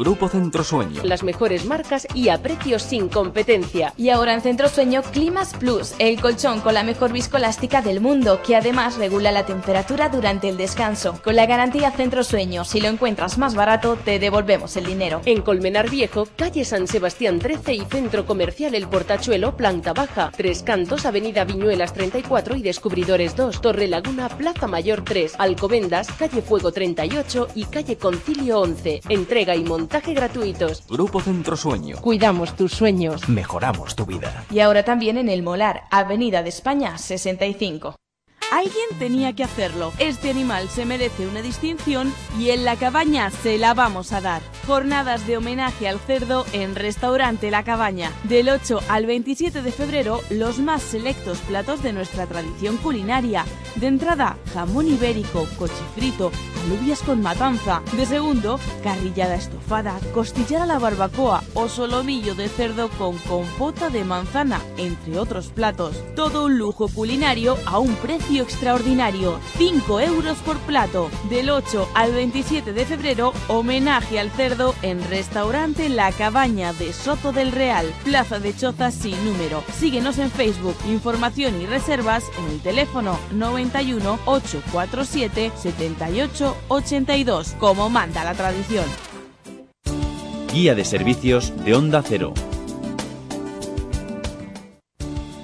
Grupo Centro Sueño. Las mejores marcas y a precios sin competencia. Y ahora en Centro Sueño Climas Plus, el colchón con la mejor viscoelástica del mundo, que además regula la temperatura durante el descanso. Con la garantía Centro Sueño, si lo encuentras más barato, te devolvemos el dinero. En Colmenar Viejo, calle San Sebastián 13 y Centro Comercial El Portachuelo, planta baja. Tres Cantos, Avenida Viñuelas 34 y Descubridores 2. Torre Laguna, Plaza Mayor 3. Alcobendas, calle Fuego 38 y calle Concilio 11. Entrega y montaje gratuitos. Grupo Centro Sueño. Cuidamos tus sueños. Mejoramos tu vida. Y ahora también en El Molar, Avenida de España 65. Alguien tenía que hacerlo. Este animal se merece una distinción y en la cabaña se la vamos a dar. Jornadas de homenaje al cerdo en Restaurante La Cabaña. Del 8 al 27 de febrero, los más selectos platos de nuestra tradición culinaria. De entrada, jamón ibérico, cochifrito, alubias con matanza. De segundo, carrillada estofada, costillar a la barbacoa o solomillo de cerdo con compota de manzana, entre otros platos. Todo un lujo culinario a un precio extraordinario, 5 euros por plato. Del 8 al 27 de febrero, homenaje al cerdo en Restaurante La Cabaña de Soto del Real, Plaza de Choza sin número. Síguenos en Facebook, información y reservas en el teléfono 91 847 78 82, como manda la tradición. Guía de servicios de Onda Cero.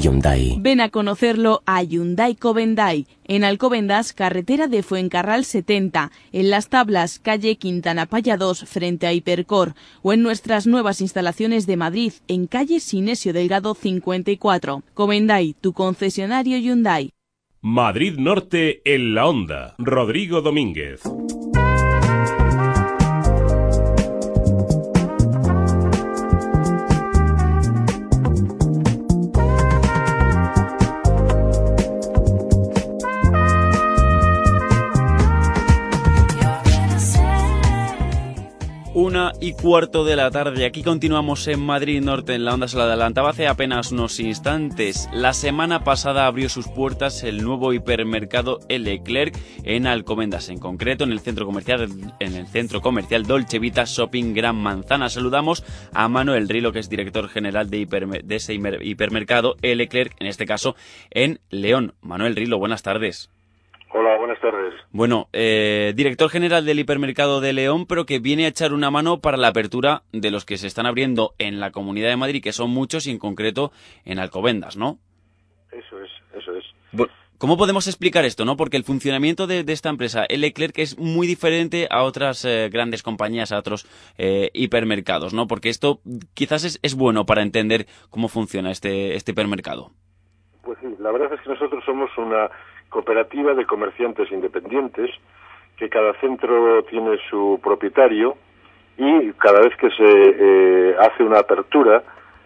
Hyundai. Ven a conocerlo a Hyundai Covendai, en Alcobendas, carretera de Fuencarral 70, en Las Tablas, calle Quintana Paya 2, frente a Hipercor, o en nuestras nuevas instalaciones de Madrid, en calle Sinesio Delgado 54. Covendai, tu concesionario Hyundai. Madrid Norte en la onda. Rodrigo Domínguez. Una y cuarto de la tarde. Aquí continuamos en Madrid Norte, en la onda se la adelantaba hace apenas unos instantes. La semana pasada abrió sus puertas el nuevo hipermercado Leclerc en Alcomendas, en concreto en el centro comercial, en el centro comercial Dolce Vita Shopping Gran Manzana. Saludamos a Manuel Rilo, que es director general de, de ese hipermercado Leclerc, en este caso en León. Manuel Rilo, buenas tardes. Hola, buenas tardes. Bueno, eh, director general del hipermercado de León, pero que viene a echar una mano para la apertura de los que se están abriendo en la Comunidad de Madrid, que son muchos y en concreto en Alcobendas, ¿no? Eso es, eso es. Bueno, ¿Cómo podemos explicar esto, no? Porque el funcionamiento de, esta empresa, el Leclerc, es muy diferente a otras eh, grandes compañías, a otros eh, hipermercados, ¿no? Porque esto quizás es, es bueno para entender cómo funciona este, este hipermercado. Pues sí, la verdad es que nosotros somos una cooperativa de comerciantes independientes, que cada centro tiene su propietario y cada vez que se eh, hace una apertura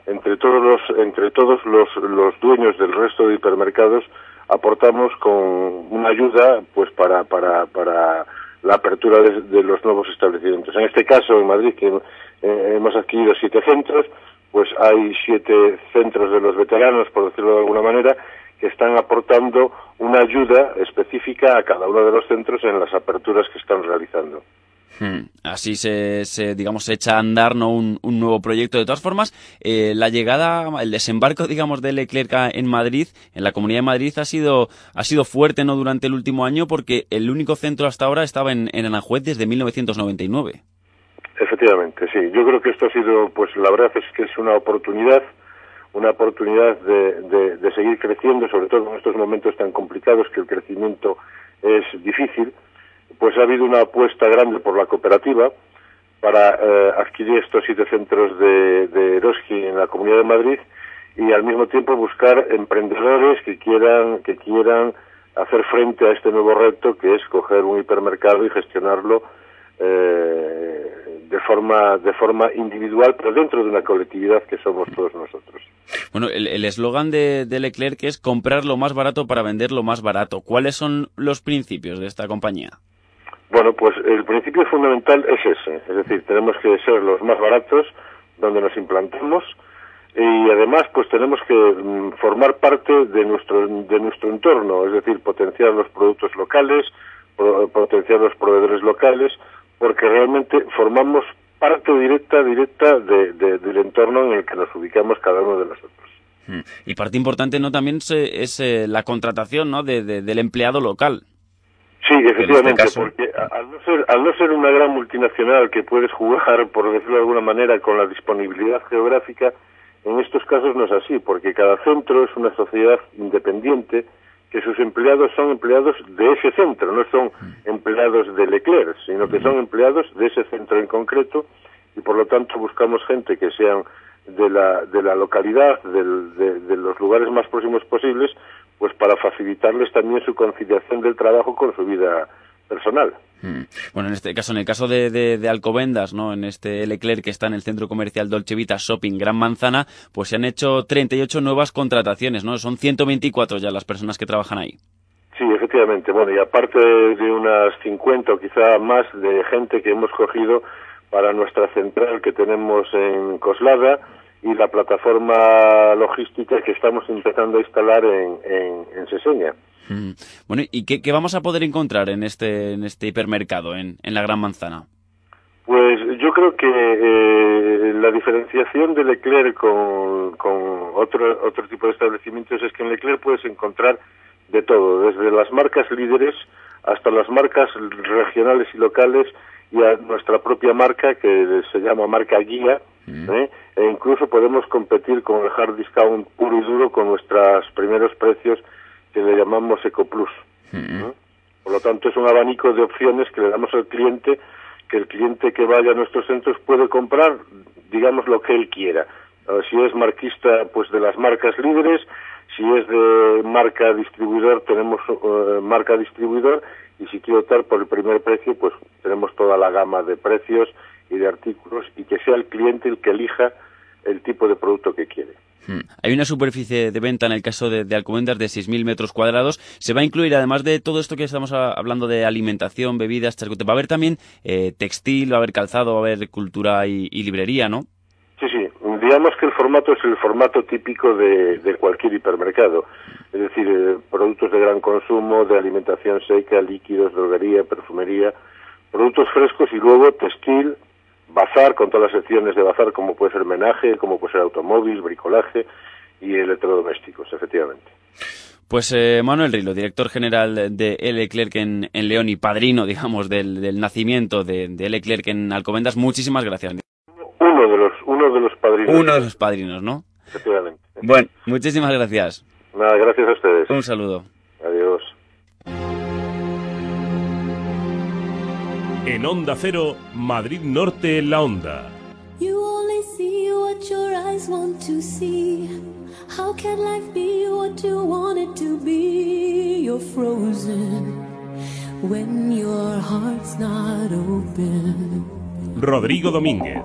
entre todos los entre todos los, los dueños del resto de hipermercados aportamos con una ayuda pues para para para la apertura de, los nuevos establecimientos. En este caso, en Madrid, que hemos adquirido siete centros, pues hay siete centros de los veteranos, por decirlo de alguna manera, que están aportando una ayuda específica a cada uno de los centros en las aperturas que están realizando. Hmm. Así se, se, digamos, echa a andar ¿no? un, nuevo proyecto. De todas formas, eh, la llegada, el desembarco, digamos, de Leclerc en Madrid, en la Comunidad de Madrid, ha sido, ha sido fuerte no durante el último año porque el único centro hasta ahora estaba en, en Aranjuez desde 1999. Efectivamente, sí. Yo creo que esto ha sido, pues la verdad es que es una oportunidad una oportunidad de, de, seguir creciendo, sobre todo en estos momentos tan complicados que el crecimiento es difícil, pues ha habido una apuesta grande por la cooperativa para eh, adquirir estos siete centros de, de Eroski en la Comunidad de Madrid y al mismo tiempo buscar emprendedores que quieran que quieran hacer frente a este nuevo reto que es coger un hipermercado y gestionarlo eh, de forma de forma individual, pero dentro de una colectividad que somos todos nosotros. Bueno, el eslogan de, de, Leclerc es comprar lo más barato para vender lo más barato. ¿Cuáles son los principios de esta compañía? Bueno, pues el principio fundamental es ese, es decir, tenemos que ser los más baratos donde nos implantamos y además pues tenemos que mm, formar parte de nuestro de nuestro entorno, es decir, potenciar los productos locales, potenciar los proveedores locales, porque realmente formamos parte directa, directa del entorno en el que nos ubicamos cada uno de nosotros. Hmm. Y parte importante no también es, eh, la contratación ¿no? De, del empleado local. Sí, este efectivamente, porque al no, ser, al no ser una gran multinacional que puedes jugar, por decirlo de alguna manera, con la disponibilidad geográfica, en estos casos no es así, porque cada centro es una sociedad independiente que sus empleados son empleados de ese centro, no son empleados de Leclerc, sino que son empleados de ese centro en concreto y por lo tanto buscamos gente que sean de la, de la localidad, de, los lugares más próximos posibles, pues para facilitarles también su conciliación del trabajo con su vida personal. Hmm. Bueno, en este caso, en el caso de, de, Alcobendas, ¿no? En este Leclerc que está en el centro comercial Dolce Vita Shopping Gran Manzana, pues se han hecho 38 nuevas contrataciones, ¿no? Son 124 ya las personas que trabajan ahí. Sí, efectivamente. Bueno, y aparte de unas 50 o quizá más de gente que hemos cogido para nuestra central que tenemos en Coslada y la plataforma logística que estamos empezando a instalar en, en, en Seseña. Mm. Bueno, ¿y qué, vamos a poder encontrar en este, en este hipermercado, en, en la Gran Manzana? Pues yo creo que eh, la diferenciación de Leclerc con, con otro, otro tipo de establecimientos es que en Leclerc puedes encontrar de todo, desde las marcas líderes hasta las marcas regionales y locales y a nuestra propia marca que se llama marca guía ¿eh? e incluso podemos competir con el hard discount puro y duro con nuestros primeros precios que le llamamos Eco Plus. ¿no? Por lo tanto, es un abanico de opciones que le damos al cliente, que el cliente que vaya a nuestros centros puede comprar, digamos, lo que él quiera. Eh, si es marquista, pues de las marcas líderes, si es de marca distribuidor, tenemos eh, marca distribuidor, y si quiere optar por el primer precio, pues tenemos toda la gama de precios y de artículos, y que sea el cliente el que elija el tipo de producto que quiere. Hmm. Hay una superficie de venta en el caso de, de Alcobendas de 6.000 metros cuadrados. Se va a incluir, además de todo esto que estamos hablando de alimentación, bebidas, charcute, va a haber también eh, textil, va a haber calzado, va a haber cultura y, y librería, ¿no? Sí, sí. Digamos que el formato es el formato típico de, de cualquier hipermercado. Es decir, eh, productos de gran consumo, de alimentación seca, líquidos, droguería, perfumería, productos frescos y luego textil, bazar, con todas las secciones de bazar, como puede ser menaje, como puede ser automóvil, bricolaje y electrodomésticos, efectivamente. Pues eh, Manuel Rilo, director general de L. Clerc en, en León y padrino, digamos, del, del nacimiento de, de L. Clerc en Alcobendas, muchísimas gracias. Uno de los, uno de los padrinos. Uno de los padrinos, ¿no? Efectivamente. Bueno, muchísimas gracias. Nada, gracias a ustedes. Un saludo. Adiós. En Onda Cero, Madrid Norte en la Onda. You only see what your eyes want to see. How can life be what you want it to be? You're frozen when your heart's not open. Rodrigo Domínguez.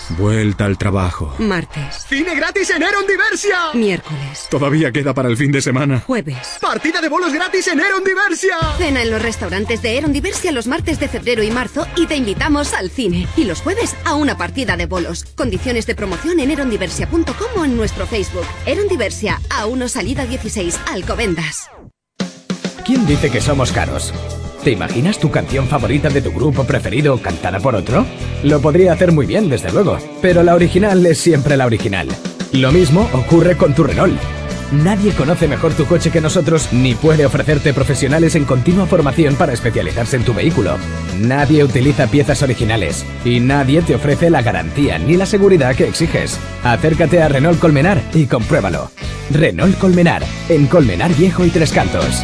Vuelta al trabajo. martes, ¡Cine gratis en Eron Diversia! miércoles, Todavía queda para el fin de semana. jueves. ¡Partida de bolos gratis en Eron Diversia! Cena en los restaurantes de Eron Diversia los martes de febrero y marzo y te invitamos al cine. Y los jueves a una partida de bolos. Condiciones de promoción en erondiversia.com o en nuestro Facebook. Eron Diversia, a 1 salida 16, Alcobendas. ¿Quién dice que somos caros? ¿Te imaginas tu canción favorita de tu grupo preferido cantada por otro? Lo podría hacer muy bien, desde luego, pero la original es siempre la original. Lo mismo ocurre con tu Renault. Nadie conoce mejor tu coche que nosotros ni puede ofrecerte profesionales en continua formación para especializarse en tu vehículo. Nadie utiliza piezas originales y nadie te ofrece la garantía ni la seguridad que exiges. Acércate a Renault Colmenar y compruébalo. Renault Colmenar, en Colmenar Viejo y Tres Cantos.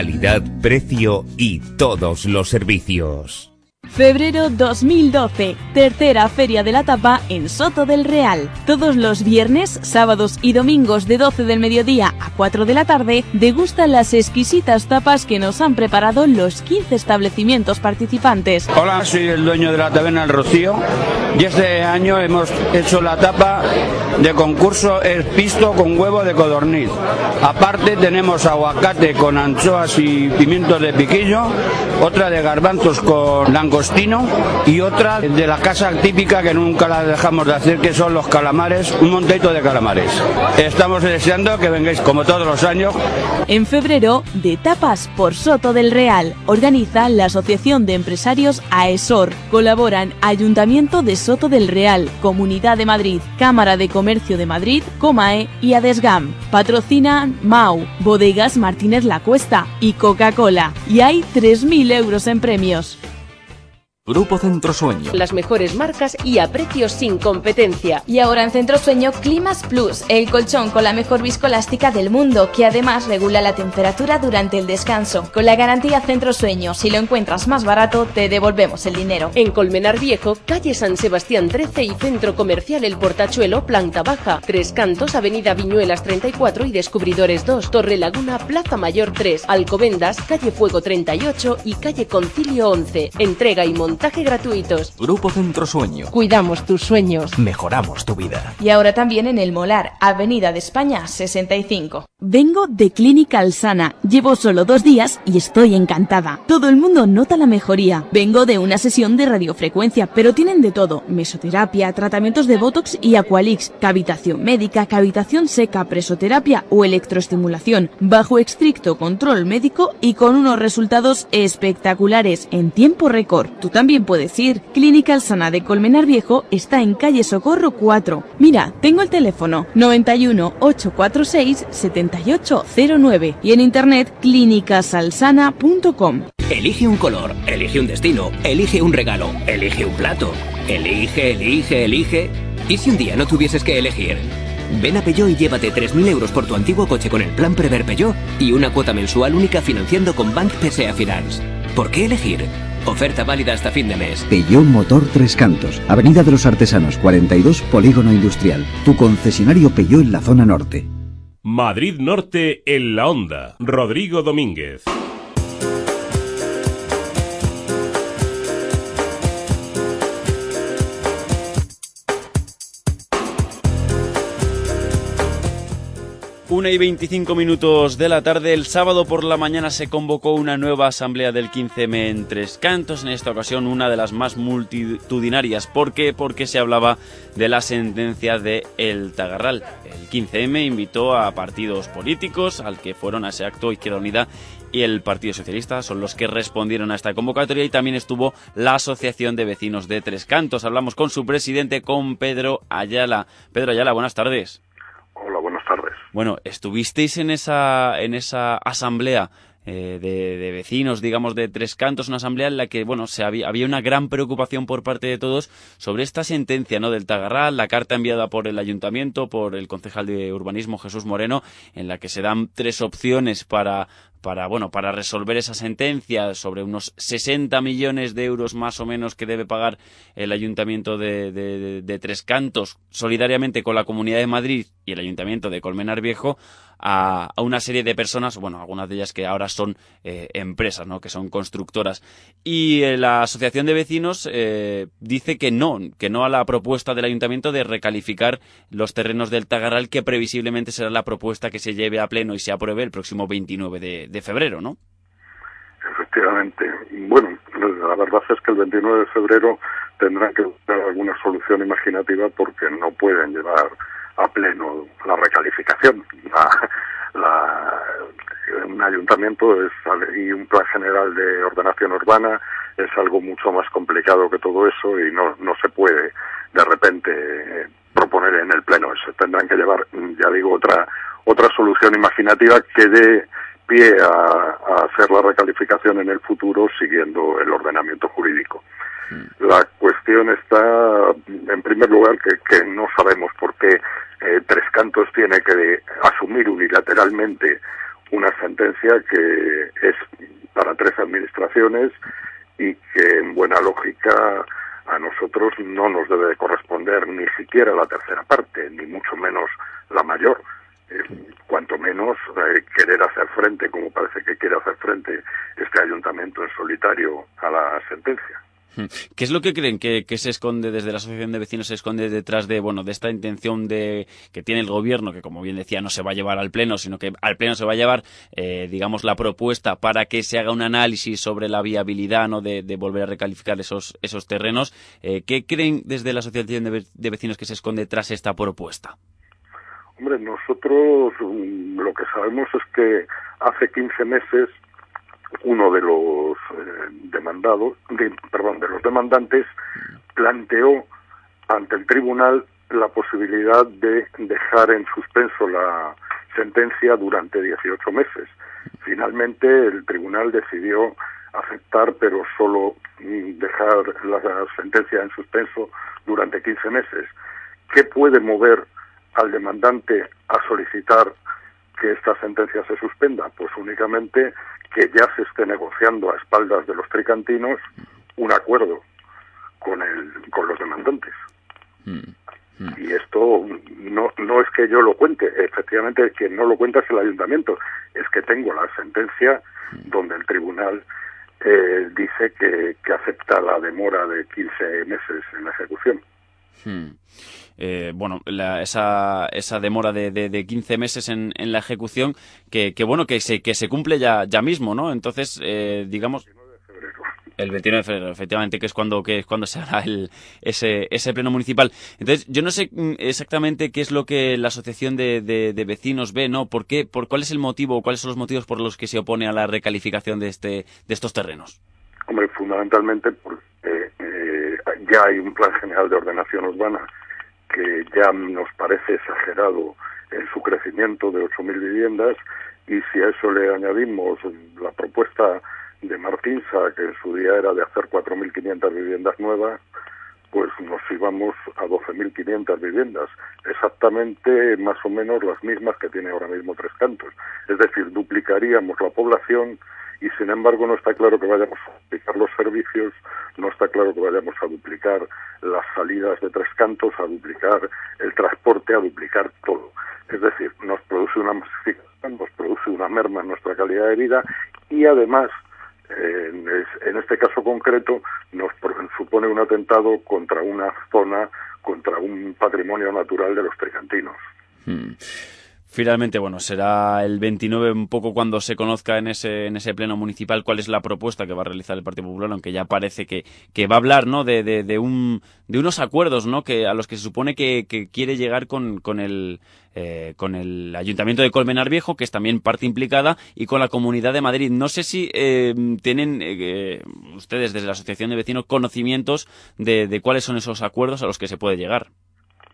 Calidad, precio y todos los servicios. Febrero 2012, tercera Feria de la Tapa en Soto del Real. Todos los viernes, sábados y domingos de 12 del mediodía a 4 de la tarde, degustan las exquisitas tapas que nos han preparado los 15 establecimientos participantes. Hola, soy el dueño de la taberna El Rocío y este año hemos hecho la tapa de concurso El pisto con huevo de codorniz. Aparte tenemos aguacate con anchoas y pimientos de piquillo, otra de garbanzos con y otra de la casa típica que nunca la dejamos de hacer que son los calamares, un montito de calamares. Estamos deseando que vengáis como todos los años En febrero, de tapas por Soto del Real, organiza la Asociación de Empresarios AESOR. Colaboran Ayuntamiento de Soto del Real, Comunidad de Madrid, Cámara de Comercio de Madrid, Comae y Adesgam. Patrocinan Mau, Bodegas Martínez La Cuesta y Coca-Cola. Y hay 3.000 euros en premios. Grupo Centro Sueño. Las mejores marcas y a precios sin competencia. Y ahora en Centro Sueño Climas Plus, el colchón con la mejor viscoelástica del mundo, que además regula la temperatura durante el descanso. Con la garantía Centro Sueño, si lo encuentras más barato, te devolvemos el dinero. En Colmenar Viejo, calle San Sebastián 13 y Centro Comercial El Portachuelo, planta baja. Tres Cantos, Avenida Viñuelas 34 y Descubridores 2, Torre Laguna, Plaza Mayor 3, Alcobendas, calle Fuego 38 y calle Concilio 11. Entrega y montaje gratuitos. Grupo Centro Sueño. Cuidamos tus sueños. Mejoramos tu vida. Y ahora también en El Molar, Avenida de España 65. Vengo de Clínica Alsana. Llevo solo dos días y estoy encantada. Todo el mundo nota la mejoría. Vengo de una sesión de radiofrecuencia, pero tienen de todo. Mesoterapia, tratamientos de Botox y Aqualix, cavitación médica, cavitación seca, presoterapia o electroestimulación, bajo estricto control médico y con unos resultados espectaculares en tiempo récord. Tú también puedes ir. Clínica Alsana de Colmenar Viejo está en calle Socorro 4. Mira, tengo el teléfono 91 846 7809 y en internet clínicasalsana.com. Elige un color, elige un destino, elige un regalo, elige un plato. Elige, elige, elige. ¿Y si un día no tuvieses que elegir? Ven a Peugeot y llévate 3.000 euros por tu antiguo coche con el plan Prever Peugeot y una cuota mensual única financiando con Bank PSA Finance. ¿Por qué elegir? Oferta válida hasta fin de mes. Peugeot Motor Tres Cantos, Avenida de los Artesanos 42, Polígono Industrial. Tu concesionario Peugeot en la zona norte. Madrid Norte en la onda. Rodrigo Domínguez. Una y 25 minutos de la tarde, el sábado por la mañana se convocó una nueva asamblea del 15M en Tres Cantos, en esta ocasión una de las más multitudinarias. ¿Por qué? Porque se hablaba de la sentencia de El Tagarral. El 15M invitó a partidos políticos, al que fueron a ese acto Izquierda Unida y el Partido Socialista, son los que respondieron a esta convocatoria y también estuvo la Asociación de Vecinos de Tres Cantos. Hablamos con su presidente, con Pedro Ayala. Pedro Ayala, buenas tardes. Bueno, estuvisteis en esa, en esa asamblea eh, de, de vecinos, digamos, de Tres Cantos, una asamblea en la que, bueno, se había, había una gran preocupación por parte de todos sobre esta sentencia, ¿no?, del Tagarral, la carta enviada por el ayuntamiento, por el concejal de urbanismo Jesús Moreno, en la que se dan tres opciones para, para, bueno, para resolver esa sentencia sobre unos 60 millones de euros más o menos que debe pagar el Ayuntamiento de, de- de- de Tres Cantos solidariamente con la Comunidad de Madrid y el Ayuntamiento de Colmenar Viejo a, a una serie de personas, bueno, algunas de ellas que ahora son eh, empresas, ¿no? Que son constructoras. Y eh, la Asociación de Vecinos eh, dice que no, que no a la propuesta del Ayuntamiento de recalificar los terrenos del Tagarral, que previsiblemente será la propuesta que se lleve a pleno y se apruebe el próximo 29 de, de febrero, ¿no? Efectivamente. Bueno, la verdad es que el 29 de febrero tendrán que buscar alguna solución imaginativa porque no pueden llevar a pleno la recalificación. La, la- un ayuntamiento es, y un plan general de ordenación urbana es algo mucho más complicado que todo eso y no, no se puede de repente proponer en el pleno eso. Tendrán que llevar, ya digo, otra, otra solución imaginativa que dé pie a hacer la recalificación en el futuro siguiendo el ordenamiento jurídico. La cuestión está, en primer lugar, que, que no sabemos por qué eh, Tres Cantos tiene que asumir unilateralmente una sentencia que es para tres administraciones y que, en buena lógica, a nosotros no nos debe de corresponder ni siquiera la tercera parte, ni mucho menos la mayor. Eh, cuanto menos eh, querer hacer frente, como parece que quiere hacer frente este ayuntamiento en solitario a la sentencia. ¿Qué es lo que creen que, se esconde desde la Asociación de Vecinos, se esconde detrás de, bueno, de esta intención de, que tiene el gobierno, que como bien decía, no se va a llevar al Pleno, sino que al Pleno se va a llevar, eh, digamos, la propuesta para que se haga un análisis sobre la viabilidad, ¿no?, de, de volver a recalificar esos, esos terrenos. Eh, ¿Qué creen desde la Asociación de, de Vecinos que se esconde tras esta propuesta? Hombre, nosotros mm, lo que sabemos es que hace 15 meses uno de los eh, demandados, de- perdón, de los demandantes planteó ante el tribunal la posibilidad de dejar en suspenso la sentencia durante 18 meses. Finalmente el tribunal decidió aceptar, pero solo mm, dejar la sentencia en suspenso durante 15 meses. ¿Qué puede mover al demandante a solicitar que esta sentencia se suspenda? Pues únicamente que ya se esté negociando a espaldas de los tricantinos un acuerdo con, el, con los demandantes. Y esto no, no es que yo lo cuente, efectivamente quien no lo cuenta es el ayuntamiento, es que tengo la sentencia donde el tribunal eh, dice que, que acepta la demora de 15 meses en la ejecución. Hmm. Eh, bueno, la- esa, esa demora de, de, de 15 meses en, en la ejecución, que, que bueno, que se, que se cumple ya, ya mismo, ¿no? Entonces, eh, digamos... El 29 de febrero, efectivamente, que es cuando, que es cuando se hará el, ese, ese pleno municipal. Entonces, yo no sé mm, exactamente qué es lo que la asociación de, de, vecinos ve, ¿no? ¿Por qué, por cuál es el motivo, cuáles son los motivos por los que se opone a la recalificación de este, de estos terrenos? Hombre, fundamentalmente porque eh, ya hay un plan general de ordenación urbana que ya nos parece exagerado en su crecimiento de 8.000 viviendas y si a eso le añadimos la propuesta de Martinsa, que en su día era de hacer 4.500 viviendas nuevas, pues nos íbamos a 12.500 viviendas, exactamente más o menos las mismas que tiene ahora mismo Tres Cantos. Es decir, duplicaríamos la población y sin embargo no está claro que vayamos a duplicar los servicios, no está claro que vayamos a duplicar las salidas de Tres Cantos, a duplicar el transporte, a duplicar todo. Es decir, nos produce una masificación, nos produce una merma en nuestra calidad de vida y además en, es- en este caso concreto nos supone un atentado contra una zona, contra un patrimonio natural de los tricantinos. Hmm. Finalmente, bueno, será el 29 un poco cuando se conozca en ese, en ese pleno municipal cuál es la propuesta que va a realizar el Partido Popular, aunque ya parece que, que va a hablar, ¿no? De, un, de unos acuerdos, ¿no? Que, a los que se supone que, que quiere llegar con, con el, eh, con el Ayuntamiento de Colmenar Viejo, que es también parte implicada, y con la Comunidad de Madrid. No sé si eh, tienen eh, ustedes desde la Asociación de Vecinos conocimientos de, de cuáles son esos acuerdos a los que se puede llegar.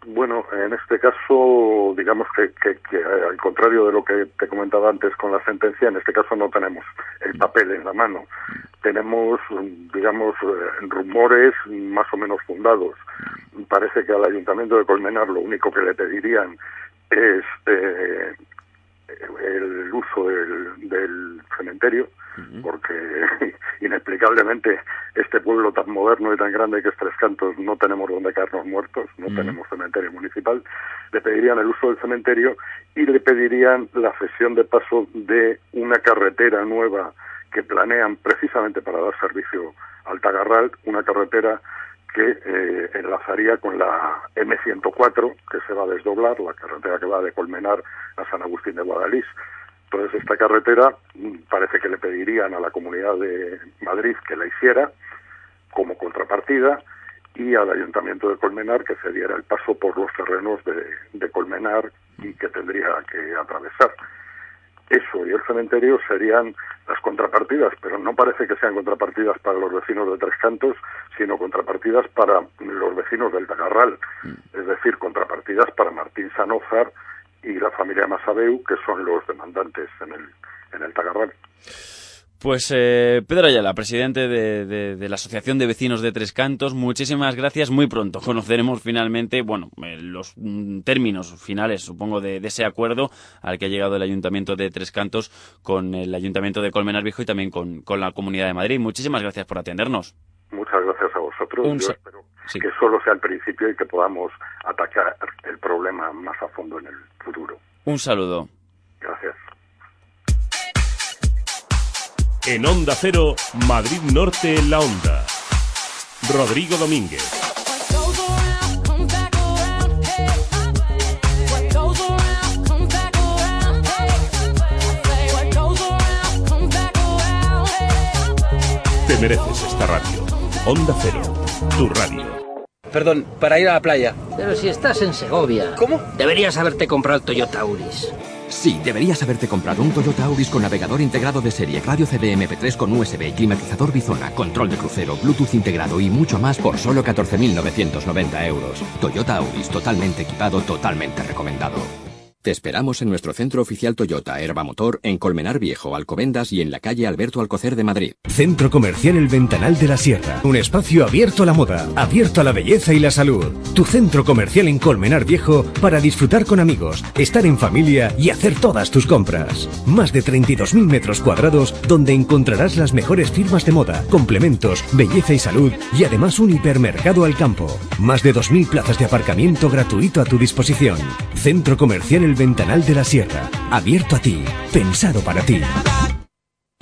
Bueno, en este caso, digamos que, que, que, eh, al contrario de lo que te comentaba antes con la sentencia, en este caso no tenemos el papel en la mano. Tenemos, mm, digamos, eh, rumores más o menos fundados. Parece que al Ayuntamiento de Colmenar lo único que le pedirían es eh, el uso del, del cementerio, porque inexplicablemente este pueblo tan moderno y tan grande que es Tres Cantos no tenemos donde caernos muertos, no tenemos cementerio municipal, le pedirían el uso del cementerio y le pedirían la cesión de paso de una carretera nueva que planean precisamente para dar servicio al Tagarral, una carretera que eh, enlazaría con la M104, que se va a desdoblar, la carretera que va de Colmenar a San Agustín de Guadalís. Entonces, esta carretera mm, parece que le pedirían a la Comunidad de Madrid que la hiciera como contrapartida y al Ayuntamiento de Colmenar que cediera el paso por los terrenos de Colmenar y que tendría que atravesar. Eso y el cementerio serían las contrapartidas, pero no parece que sean contrapartidas para los vecinos de Tres Cantos, sino contrapartidas para los vecinos del Tagarral, es decir, contrapartidas para Martín Sanózar y la familia Masabeu, que son los demandantes en el, en el Tagarral. Pues eh, Pedro Ayala, presidente de, de- de la Asociación de Vecinos de Tres Cantos, muchísimas gracias. Muy pronto conoceremos finalmente, bueno, eh, los mm, términos finales, supongo, de, de ese acuerdo al que ha llegado el Ayuntamiento de Tres Cantos con el Ayuntamiento de Colmenar Viejo y también con, con la Comunidad de Madrid. Muchísimas gracias por atendernos. Muchas gracias a vosotros. Un Yo sa- espero que solo sea el principio y que podamos atacar el problema más a fondo en el futuro. Un saludo. Gracias. En Onda Cero, Madrid Norte en la Onda. Rodrigo Domínguez. Te mereces esta radio. Onda Cero, tu radio. Perdón, para ir a la playa. Pero si estás en Segovia. ¿Cómo? Deberías haberte comprado el Toyota Auris. Sí, deberías haberte comprado un Toyota Auris con navegador integrado de serie, radio CDMP3 con USB, climatizador bizona, control de crucero, Bluetooth integrado y mucho más por solo 14.990 euros. Toyota Auris, totalmente equipado, totalmente recomendado. Te esperamos en nuestro centro oficial Toyota, Herba Motor, en Colmenar Viejo, Alcobendas y en la calle Alberto Alcocer de Madrid. Centro Comercial El Ventanal de la Sierra. Un espacio abierto a la moda, abierto a la belleza y la salud. Tu centro comercial en Colmenar Viejo para disfrutar con amigos, estar en familia y hacer todas tus compras. Más de 32.000 metros cuadrados donde encontrarás las mejores firmas de moda, complementos, belleza y salud y además un hipermercado al campo. Más de 2.000 plazas de aparcamiento gratuito a tu disposición. Centro Comercial El Ventanal de la Sierra. Abierto a ti. Pensado para ti.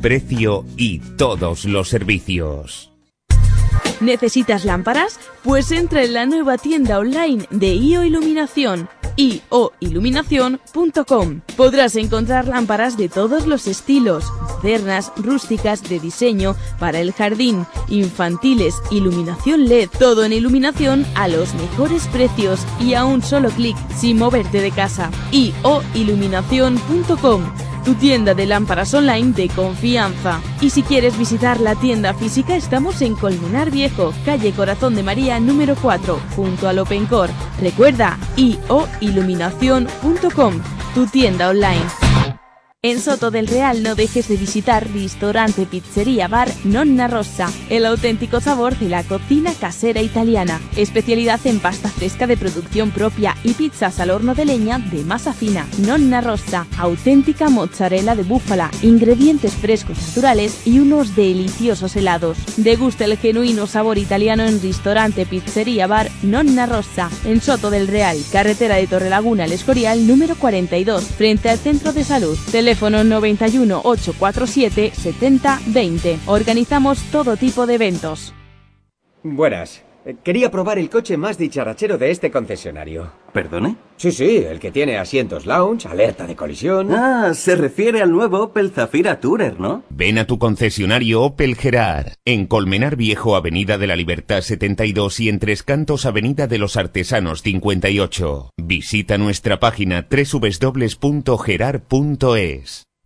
Precio y todos los servicios. ¿Necesitas lámparas? Pues entra en la nueva tienda online de IO Iluminación, ioiluminación.com. Podrás encontrar lámparas de todos los estilos, modernas, rústicas, de diseño, para el jardín, infantiles, iluminación LED, todo en iluminación a los mejores precios y a un solo clic sin moverte de casa. ioiluminación.com tu tienda de lámparas online de confianza. Y si quieres visitar la tienda física, estamos en Colmenar Viejo, calle Corazón de María número 4, junto al Opencor. Recuerda, ioiluminación.com, tu tienda online. En Soto del Real no dejes de visitar Ristorante Pizzería Bar Nonna Rossa, el auténtico sabor de la cocina casera italiana. Especialidad en pasta fresca de producción propia y pizzas al horno de leña de masa fina. Nonna Rossa, auténtica mozzarella de búfala, ingredientes frescos naturales y unos deliciosos helados. Degusta el genuino sabor italiano en Ristorante Pizzería Bar Nonna Rossa, en Soto del Real, carretera de Torrelaguna al Escorial número 42, frente al Centro de Salud. 91 847 70 20. Organizamos todo tipo de eventos. Buenas. Eh, Quería probar el coche más dicharachero de este concesionario. ¿Perdone? Sí, sí, el que tiene asientos lounge, alerta de colisión. Ah, se refiere al nuevo Opel Zafira Tourer, ¿no? Ven a tu concesionario Opel Gerard, en Colmenar Viejo, Avenida de la Libertad 72 y en Tres Cantos, Avenida de los Artesanos 58. Visita nuestra página www.gerard.es.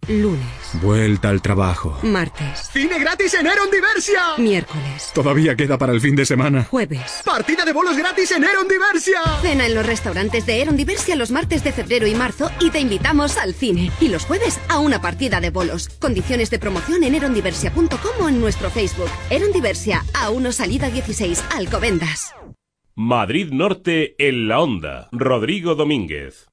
Lunes, Vuelta al trabajo. martes, ¡Cine gratis en Eron Diversia! miércoles, Todavía queda para el fin de semana. jueves. ¡Partida de bolos gratis en Eron Diversia! Cena en los restaurantes de Eron Diversia los martes de febrero y marzo y te invitamos al cine. Y los jueves a una partida de bolos. Condiciones de promoción en erondiversia.com o en nuestro Facebook. Eron Diversia, A1 Salida 16, Alcobendas. Madrid Norte en la Onda. Rodrigo Domínguez.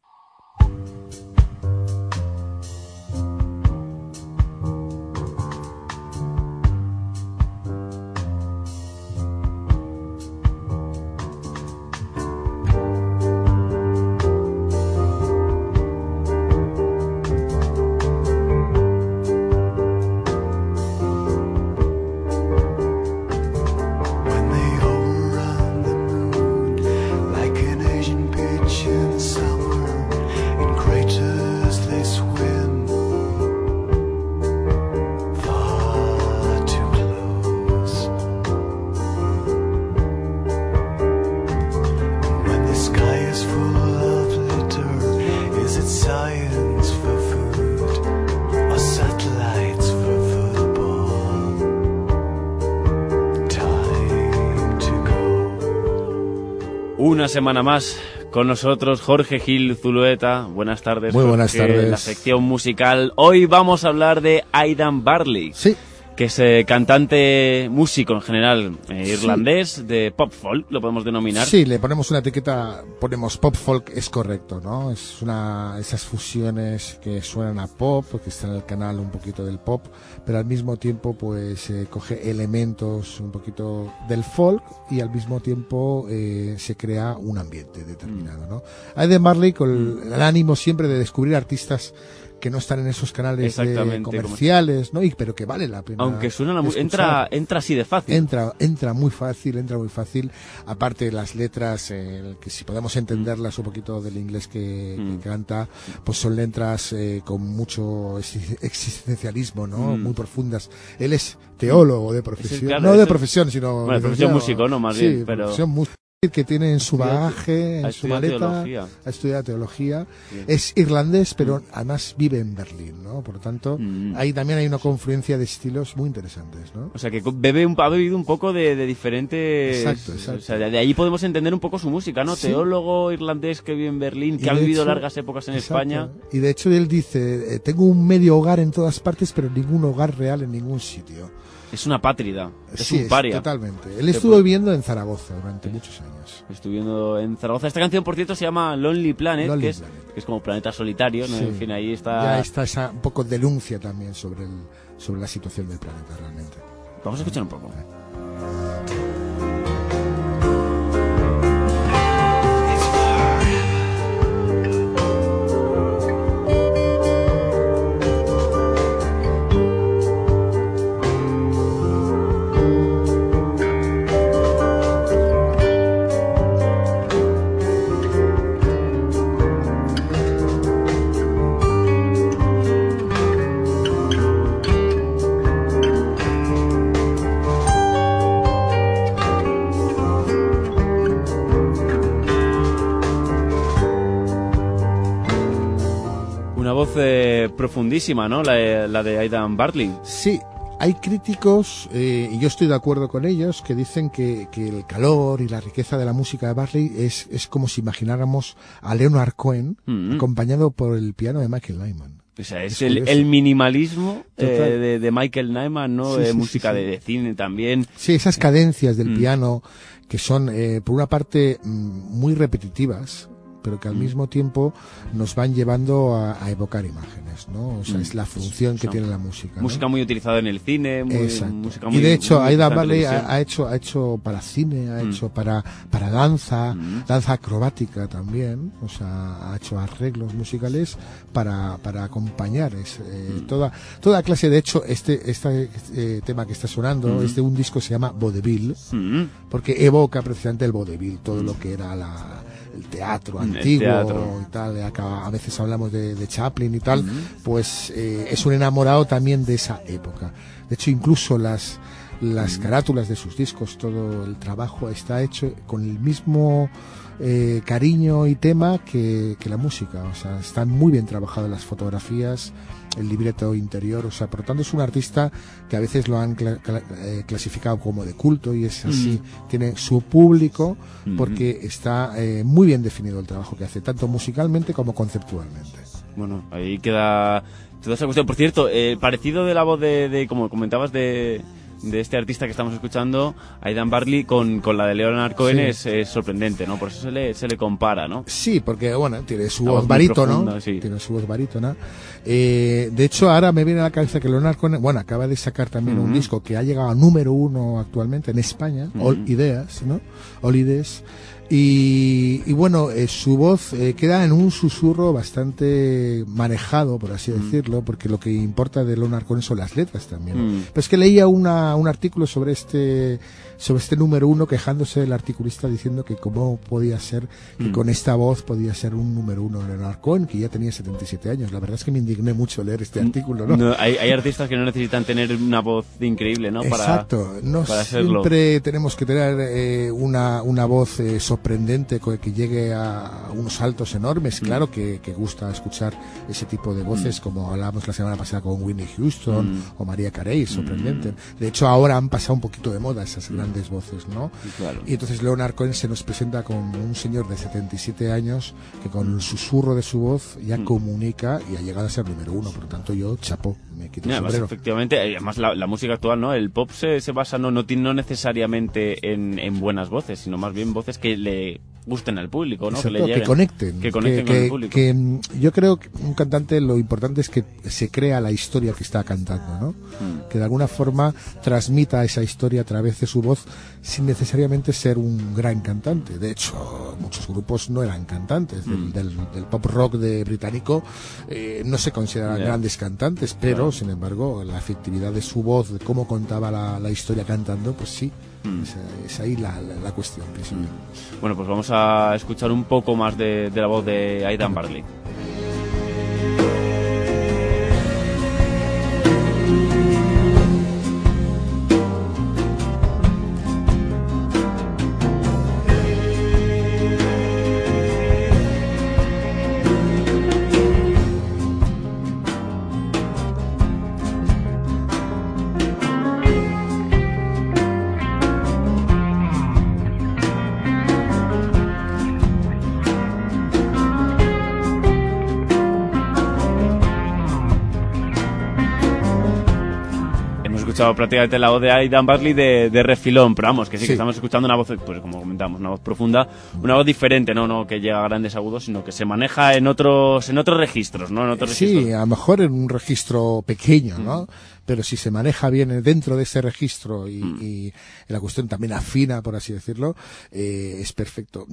Semana más con nosotros Jorge Gil Zulueta. Buenas tardes. Muy buenas Jorge, tardes. La sección musical. Hoy vamos a hablar de Aidan Barley. Sí. Que es eh, cantante, músico en general, eh, irlandés, de pop folk, lo podemos denominar. Sí, le ponemos una etiqueta, ponemos pop folk, es correcto, ¿no? Es una, esas fusiones que suenan a pop, que está en el canal un poquito del pop, pero al mismo tiempo pues eh, coge elementos un poquito del folk y al mismo tiempo eh, se crea un ambiente determinado, ¿no? Aidan Marley con el, el ánimo siempre de descubrir artistas que no están en esos canales de comerciales, ¿no? Y, pero que vale la pena. Aunque suena la escuchar. entra, entra así de fácil. Entra, entra muy fácil, entra muy fácil. Aparte las letras, eh, que si podemos entenderlas un poquito del inglés que, Mm. que canta, pues son letras eh, con mucho exi- existencialismo, ¿no? Mm. Muy profundas. Él es teólogo de profesión, claro, no de profesión, sino Bueno, de profesión músico, ¿no? Más Sí, bien, pero- profesión que tiene en su bagaje, en su maleta, teología. ha estudiado teología, Bien. es irlandés, pero además vive en Berlín, ¿no? Por lo tanto, Mm. ahí también hay una confluencia de estilos muy interesantes, ¿no? O sea, que bebe un, ha bebido un poco de, de diferentes... Exacto, exacto. O sea, de, de ahí podemos entender un poco su música, ¿no? Sí. Teólogo irlandés que vive en Berlín, que ha vivido hecho- largas épocas en Exacto. España. Y de hecho él dice, eh, tengo un medio hogar en todas partes, pero ningún hogar real en ningún sitio. Es una pátrida, es Sí, un paria. totalmente. Él estuvo viviendo en Zaragoza durante muchos años. Estuviendo en Zaragoza. Esta canción, por cierto, se llama Lonely Planet, Lonely que, es, Planet. que es como planeta solitario, ¿no? Sí. En fin, ahí está... Ya está esa un poco denuncia también sobre, el, sobre la situación del planeta realmente. Vamos a escuchar un poco. Eh, profundísima, ¿no? La, de- la de Aidan Bartley. Sí, hay críticos, eh, y yo estoy de acuerdo con ellos, que dicen que, que el calor y la riqueza de la música de Barley es, es como si imagináramos a Leonard Cohen Mm. acompañado por el piano de Michael Nyman. O sea, es, Es el, minimalismo eh, de, de Michael Nyman, ¿no? Sí, Eh, sí, música sí, sí. De, de cine también. Sí, esas cadencias del Mm. piano que son, eh, por una parte, mm, muy repetitivas, pero que al Mm. mismo tiempo nos van llevando a, a evocar imágenes, ¿no? O sea, Mm. es la función que tiene la música. ¿no? Música muy utilizada en el cine, muy, Exacto. música y muy de hecho, muy Aida televisión. ha, ha hecho, ha hecho para cine, ha Mm. hecho para, para danza, Mm. danza acrobática también, o sea, ha hecho arreglos musicales para, para acompañar es, eh, Mm. toda, toda clase. De hecho, este, este eh, tema que está sonando Mm. es de un disco que se llama Vaudeville, Mm. porque evoca precisamente el vaudeville, todo lo que era la, el teatro El antiguo teatro. y tal. Acá a veces hablamos de, de Chaplin y tal, pues eh, es un enamorado también de esa época. De hecho, incluso las las carátulas de sus discos, todo el trabajo está hecho con el mismo eh, cariño y tema que, que la música. O sea, están muy bien trabajadas las fotografías, el libreto interior. O sea, por lo tanto es un artista que a veces lo han cla- cla- eh, clasificado como de culto y es así. Tiene su público porque está eh, muy bien definido el trabajo que hace, tanto musicalmente como conceptualmente. Bueno, ahí queda toda esa cuestión. Por cierto, el parecido de la voz de, de- como comentabas, de, de este artista que estamos escuchando, Aidan Barley, con, con la de Leonard Cohen Sí. es, es sorprendente, ¿no? Por eso se le, se le compara, ¿no? Sí, porque bueno, tiene su voz voz profunda, sí. tiene su voz barítona. Eh, de hecho, ahora me viene a la cabeza que Leonard Cohen, bueno, acaba de sacar también un disco que ha llegado a número uno actualmente en España, All. Ideas, ¿no? All Ideas. Y, y bueno, eh, su voz eh, queda en un susurro bastante manejado, por así decirlo, porque lo que importa de Leonard Cohen son las letras también. Mm. Pero es que leía una, un artículo sobre este, sobre este número uno quejándose del articulista diciendo que cómo podía ser que Mm. con esta voz podía ser un número uno Leonard Cohen, que ya tenía 77 años. La verdad es que me indigné mucho leer este artículo, ¿no? Mm. No, hay, hay artistas que no necesitan tener una voz increíble, ¿no? Para, Exacto, no para hacerlo. siempre tenemos que tener eh, una, una voz eh, sorprendente que llegue a unos saltos enormes. Mm. Claro que, que gusta escuchar ese tipo de voces, como hablábamos la semana pasada con Whitney Houston Mm. o María Carey, sorprendente. De hecho, ahora han pasado un poquito de moda esas grandes voces, ¿no? Claro. Y entonces Leonard Cohen se nos presenta como un señor de 77 años que con el susurro de su voz ya Mm. comunica y ha llegado a ser número uno. Por lo tanto, yo chapo, me quito Y el además, efectivamente, eh, además la, la música actual, ¿no? El pop se, se basa no, no, no necesariamente en, en buenas voces, sino más bien voces que le gusten al público, ¿no? Exacto, que le lleguen. conecten. Que conecten con que- el público. que, mm, yo creo que un cantante lo importante es que se crea la historia que está cantando, ¿no? Mm. Que de alguna forma transmita esa historia a través de su voz sin necesariamente ser un gran cantante. De hecho, muchos grupos no eran cantantes. Del, Mm. del- del pop rock de británico eh, no se consideran grandes cantantes, pero Claro. sin embargo la efectividad de su voz, de cómo contaba la, la historia cantando, pues sí, Mm. es, es ahí la, la- la cuestión principal. Bueno, pues vamos a escuchar un poco más de, de la voz de Aidan Barley. Escuchado prácticamente la voz de Aidan Barley de, de refilón, pero vamos, que sí, Sí. que estamos escuchando una voz, pues como comentamos, una voz profunda, una voz diferente, no, no que llega a grandes agudos, sino que se maneja en otros, en otros registros, ¿no? En otros Sí, registros. a lo mejor en un registro pequeño, ¿no? Pero si se maneja bien dentro de ese registro y, y la cuestión también afina, por así decirlo, eh, es perfecto.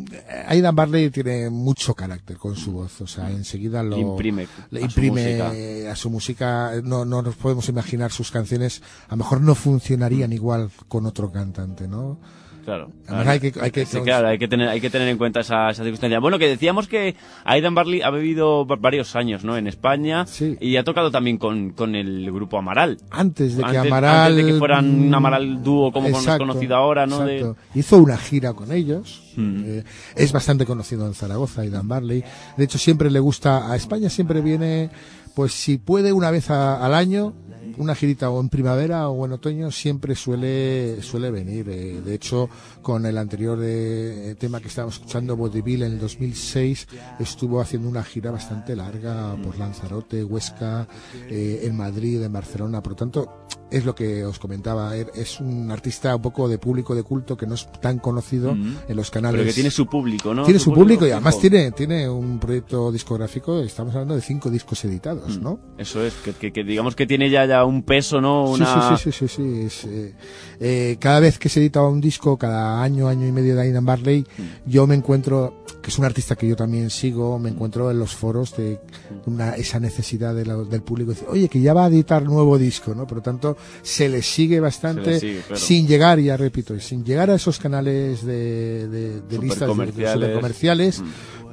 Aidan Barley tiene mucho carácter con su voz, o sea, enseguida lo Le imprime le a su imprime música. a su música. No, no nos podemos imaginar sus canciones, a mejor no funcionarían igual con otro cantante, ¿no? Claro. Además, hay que- hay que- Sí, claro, hay que tener, hay que tener en cuenta esa, esa circunstancia. Bueno, que decíamos que Aidan Barley ha vivido va- varios años, ¿no? En España. Y ha tocado también con, con el grupo Amaral. Antes de que Antes- Amaral antes de que fueran un mm, Amaral dúo como exacto, conocido ahora, ¿no? De-. Hizo una gira con ellos. Mm. eh, es bastante conocido en Zaragoza, Aidan Barley. De hecho, siempre le gusta, a España siempre viene, pues si puede una vez a- al año, una girita o en primavera o en otoño, siempre suele, suele venir. eh, de hecho, con el anterior eh, tema que estábamos escuchando, Vodevil, en el 2006, estuvo haciendo una gira bastante larga por Lanzarote, Huesca, eh, en Madrid, en Barcelona. Por lo tanto, es lo que os comentaba, er- es un artista un poco de público de culto que no es tan conocido Mm. en los canales. Pero que tiene su público, ¿no? Tiene su, público, y además tiene, tiene un proyecto discográfico, estamos hablando de cinco discos editados, Mm. ¿no? Eso es, que, que- que digamos que tiene ya, ya un peso, ¿no? Sí, Una... sí, sí, sí, sí, sí, es, eh, eh, cada vez que se edita un disco, cada año, año y medio de Aidan Barley, Mm. yo me encuentro, que es un artista que yo también sigo, me encuentro en los foros de una, esa necesidad de la- del público, de decir, oye, que ya va a editar nuevo disco, ¿no? Por lo tanto, se le sigue bastante, Se le sigue, claro. sin llegar, ya repito, sin llegar a esos canales de, de, de listas de- de Supercomerciales. supercomerciales,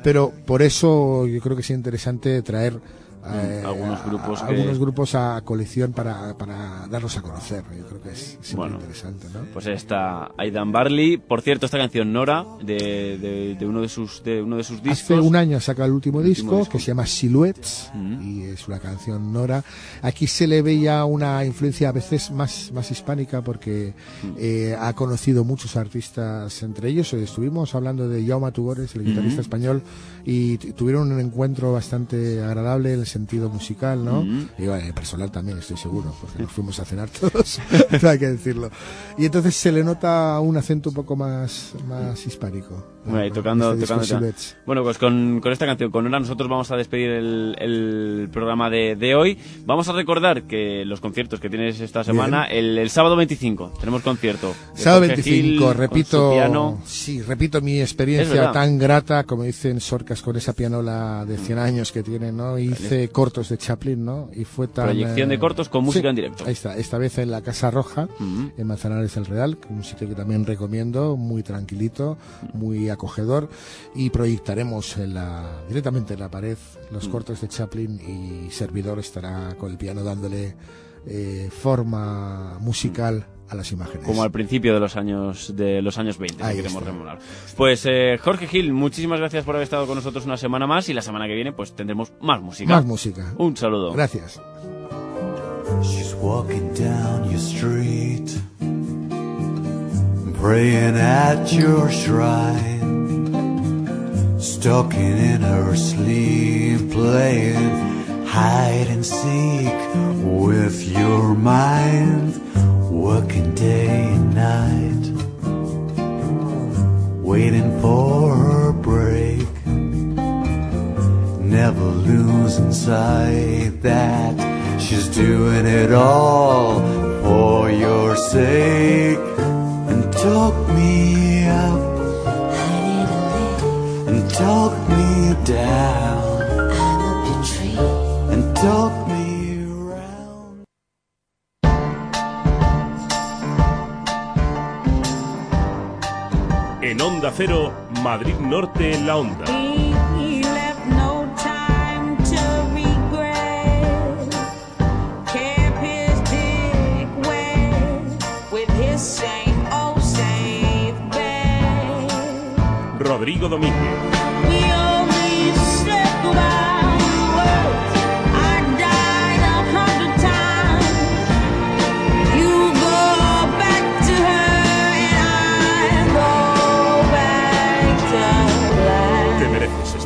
pero por eso yo creo que es interesante traer eh, algunos grupos a- que- algunos grupos a colección para, para darlos a conocer. Yo creo que es siempre Bueno. interesante, ¿no? Pues está Aidan Barley. Por cierto, esta canción Nora, de, de, de uno de sus de uno de sus discos. Hace un año saca el último, El disco, último disco. que se llama Silhouettes y es una canción Nora. Aquí se le veía una influencia a veces más, más hispánica porque eh, ha conocido muchos artistas, entre ellos eh, estuvimos hablando de Jaume Tugores, el guitarrista español, y tuvieron un encuentro bastante agradable en el sentido musical, ¿no? Y bueno, el personal también, estoy seguro, porque nos fuimos a cenar todos, hay que decirlo. Y entonces se le nota un acento un poco más, más hispánico. Bueno, y tocando, Este tocando. Bueno, pues con, con esta canción, con Nora, nosotros vamos a despedir el, el programa de, de hoy. Vamos a recordar que los conciertos que tienes esta semana, el, el sábado 25, tenemos concierto. Sábado Jorge 25, Gil, repito, sí, repito mi experiencia tan grata, como dicen Sorcas, con esa pianola de 100 años que tiene, ¿no? Hice cortos de Chaplin, ¿no? Y fue tan... Proyección eh, de cortos con música sí, en directo. Ahí está, esta vez en la Casa Roja, en Manzanares del Real, un sitio que también recomiendo, muy tranquilito, muy acogedor, y proyectaremos en la, directamente en la pared los Mm. cortos de Chaplin y Servidor estará con el piano dándole eh, forma musical a las imágenes. Como al principio de los años de los años 20, si Ahí queremos rememorar. Pues eh, Jorge Gil, muchísimas gracias por haber estado con nosotros una semana más y la semana que viene pues tendremos más música. Más música. Un saludo. Gracias. She's walking down your street, praying at your shrine, stalking in her sleep, playing hide and seek with your mind, working day and night, waiting for her break, never losing sight that she's doing it all for your sake. Talk me up. And talk me down. And talk me En Onda Cero, Madrid Norte en la Onda.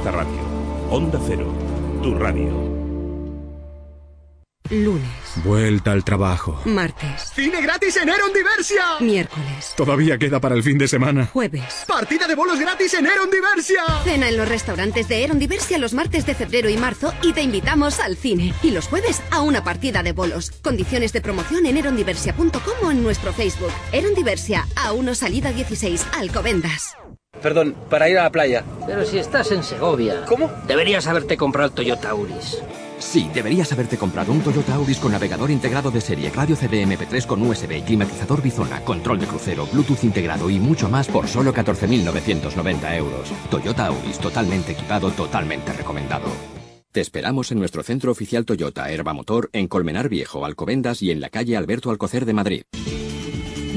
Esta radio. Onda Cero, tu radio. Lunes, Vuelta al trabajo. martes, ¡Cine gratis en Eron Diversia! miércoles, Todavía queda para el fin de semana. jueves. ¡Partida de bolos gratis en Eron Diversia! Cena en los restaurantes de Eron Diversia los martes de febrero y marzo y te invitamos al cine. Y los jueves a una partida de bolos. Condiciones de promoción en erondiversia.com o en nuestro Facebook. Eron Diversia, a 1 salida 16, Alcobendas. Perdón, para ir a la playa. Pero si estás en Segovia. ¿Cómo? Deberías haberte comprado el Toyota Auris. Sí, deberías haberte comprado un Toyota Auris con navegador integrado de serie, radio CD MP3 con USB, climatizador bizona, control de crucero, Bluetooth integrado y mucho más por solo 14.990 euros. Toyota Auris, totalmente equipado, totalmente recomendado. Te esperamos en nuestro centro oficial Toyota Herba Motor en Colmenar Viejo, Alcobendas y en la calle Alberto Alcocer de Madrid.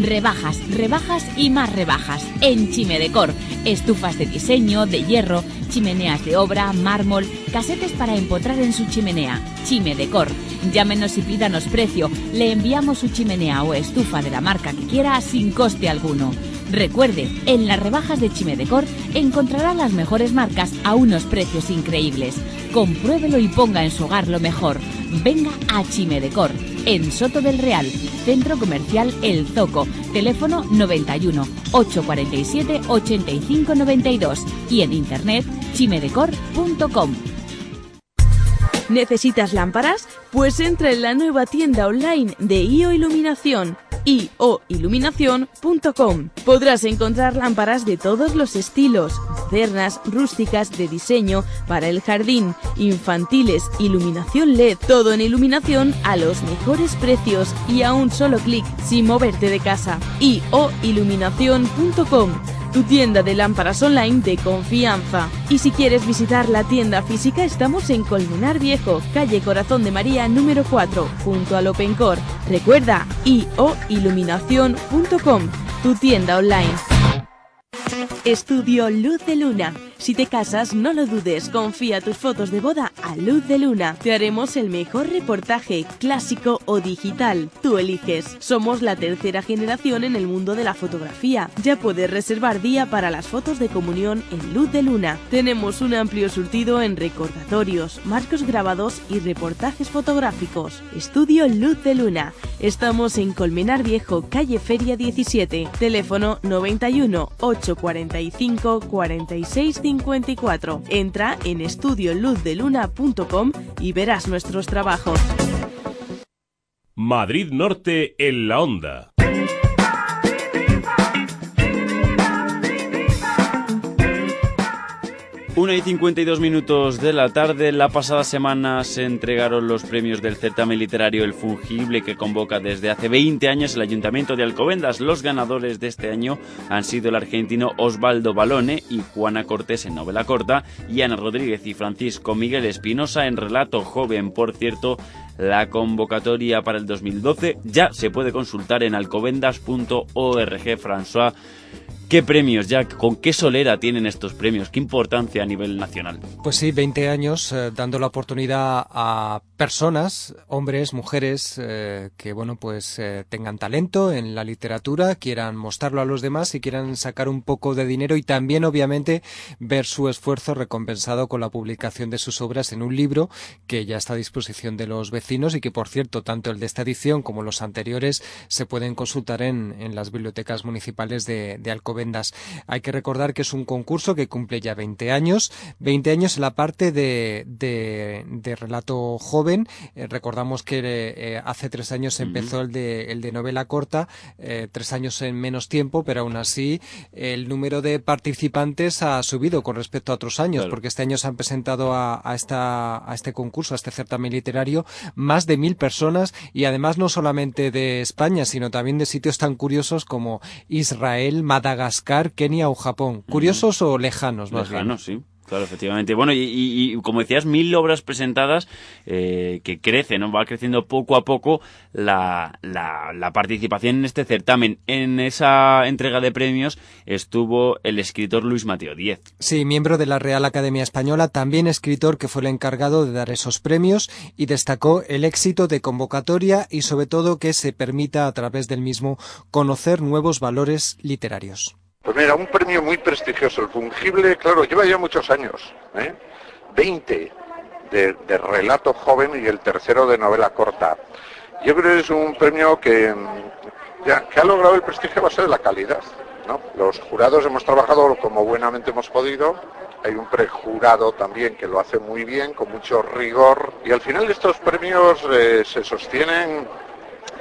Rebajas, rebajas y más rebajas en Chimedecor. Estufas de diseño, de hierro, chimeneas de obra, mármol, casetes para empotrar en su chimenea. Chimedecor. Llámenos y pídanos precio. Le enviamos su chimenea o estufa de la marca que quiera sin coste alguno. Recuerde, en las rebajas de Chimedecor encontrará las mejores marcas a unos precios increíbles. Compruébelo y ponga en su hogar lo mejor. Venga a Chimedecor, en Soto del Real, Centro Comercial El Zoco, teléfono 91 847 85 92 y en internet chimedecor.com. ¿Necesitas lámparas? Pues entra en la nueva tienda online de IO Iluminación ioiluminación.com. Podrás encontrar lámparas de todos los estilos, cernas, rústicas, de diseño, para el jardín, infantiles, iluminación LED, todo en iluminación a los mejores precios y a un solo clic sin moverte de casa. ioiluminación.com tu tienda de lámparas online de confianza. Y si quieres visitar la tienda física, estamos en Colmenar Viejo, calle Corazón de María número 4, junto al Opencor. Recuerda, ioiluminación.com, tu tienda online. Estudio Luz de Luna. Si te casas, no lo dudes, confía tus fotos de boda a Luz de Luna. Te haremos el mejor reportaje, clásico o digital. Tú eliges. Somos la tercera generación en el mundo de la fotografía. Ya puedes reservar día para las fotos de comunión en Luz de Luna. Tenemos un amplio surtido en recordatorios, marcos grabados y reportajes fotográficos. Estudio Luz de Luna. Estamos en Colmenar Viejo, calle Feria 17. Teléfono 91 845 46 54. Entra en estudioluzdeluna.com y verás nuestros trabajos. Madrid Norte en la Onda. Una y 52 minutos de la tarde, la pasada semana se entregaron los premios del certamen literario El Fungible que convoca desde hace 20 años el Ayuntamiento de Alcobendas. Los ganadores de este año han sido el argentino Osvaldo Balone y Juana Cortés en novela corta y Ana Rodríguez y Francisco Miguel Espinosa en relato joven. Por cierto, la convocatoria para el 2012 ya se puede consultar en alcobendas.org. François, ¿qué premios ya? ¿Con qué solera tienen estos premios? ¿Qué importancia a nivel nacional? Pues sí, 20 años eh, dando la oportunidad a personas, hombres, mujeres, eh, que bueno, pues eh, tengan talento en la literatura, quieran mostrarlo a los demás y quieran sacar un poco de dinero y también, obviamente, ver su esfuerzo recompensado con la publicación de sus obras en un libro que ya está a disposición de los vecinos y que, por cierto, tanto el de esta edición como los anteriores se pueden consultar en, las bibliotecas municipales de, de. Hay que recordar que es un concurso que cumple ya 20 años, 20 años en la parte de, de, de relato joven. Eh, recordamos que eh, hace tres años empezó el, de, el de novela corta, eh, tres años en menos tiempo, pero aún así el número de participantes ha subido con respecto a otros años, porque este año se han presentado a, a, esta, a este concurso, a este certamen literario, más de mil personas y además no solamente de España, sino también de sitios tan curiosos como Israel, Madagascar, Kenia o Japón. ¿Curiosos o lejanos? Más Lejanos, bien? sí. Claro, efectivamente. Bueno, y, como decías, mil obras presentadas eh, que crecen, ¿no? Va creciendo poco a poco la, la, la, participación en este certamen. En esa entrega de premios estuvo el escritor Luis Mateo Díez. Sí, miembro de la Real Academia Española, también escritor que fue el encargado de dar esos premios y destacó el éxito de convocatoria y sobre todo que se permita a través del mismo conocer nuevos valores literarios. Pues mira, un premio muy prestigioso, el fungible, claro, lleva ya muchos años, ¿eh? 20 de, de, relato joven y el tercero de novela corta. Yo creo que es un premio que, ya, que ha logrado el prestigio a base de la calidad. ¿no? Los jurados hemos trabajado como buenamente hemos podido, hay un prejurado también que lo hace muy bien, con mucho rigor, y al final estos premios eh, se sostienen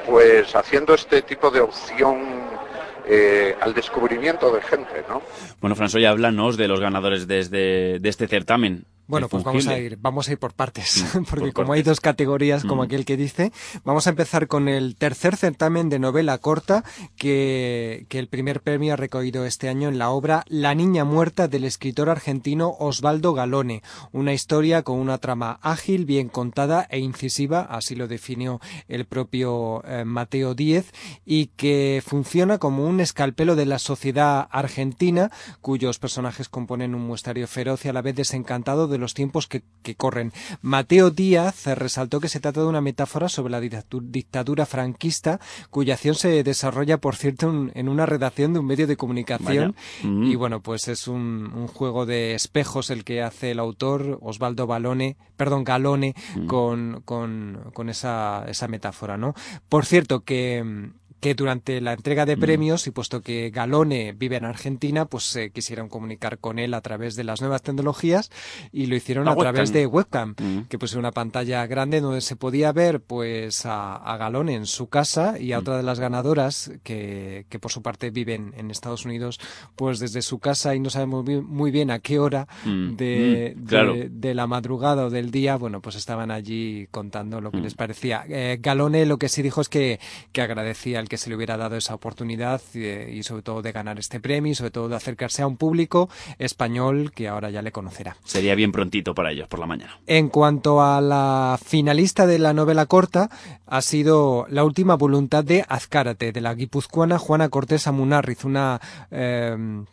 pues haciendo este tipo de opción eh, al descubrimiento de gente, ¿no? Bueno, François, háblanos de los ganadores de este, de este certamen. Bueno, pues vamos a ir, vamos a ir por partes, porque por como partes. hay dos categorías, como mm. aquel que dice, vamos a empezar con el tercer certamen de novela corta que, que el primer premio ha recogido este año en la obra La niña muerta del escritor argentino Osvaldo Galone, una historia con una trama ágil, bien contada e incisiva, así lo definió el propio eh, Mateo Díez, y que funciona como un escalpelo de la sociedad argentina, cuyos personajes componen un muestrario feroz y a la vez desencantado de los tiempos que, que, corren. Mateo Díaz resaltó que se trata de una metáfora sobre la dictadura franquista, cuya acción se desarrolla, por cierto, un, en una redacción de un medio de comunicación. Mm. Y bueno, pues es un, un, juego de espejos el que hace el autor, Osvaldo Balone, perdón, Galone, mm. con, con, con esa, esa metáfora, ¿no? Por cierto, que que durante la entrega de premios, y puesto que Galone vive en Argentina, pues se eh, quisieron comunicar con él a través de las nuevas tecnologías y lo hicieron La a webcam. través de webcam, Mm. que pues una pantalla grande donde se podía ver pues a, a Galone en su casa y a otra de las ganadoras que, que por su parte viven en Estados Unidos, pues desde su casa y no sabemos muy bien, a qué hora Mm, de, mm, claro. de, de la madrugada o del día, bueno, pues estaban allí contando lo que Mm. les parecía. Eh, Galone lo que sí dijo es que, que agradecía el que se le hubiera dado esa oportunidad eh, y sobre todo de ganar este premio y sobre todo de acercarse a un público español que ahora ya le conocerá. Sería bien prontito para ellos por la mañana. En cuanto a la finalista de la novela corta, ha sido La última voluntad de Azcárate, de la guipuzcoana Juana Cortés Amunarriz, una... Eh,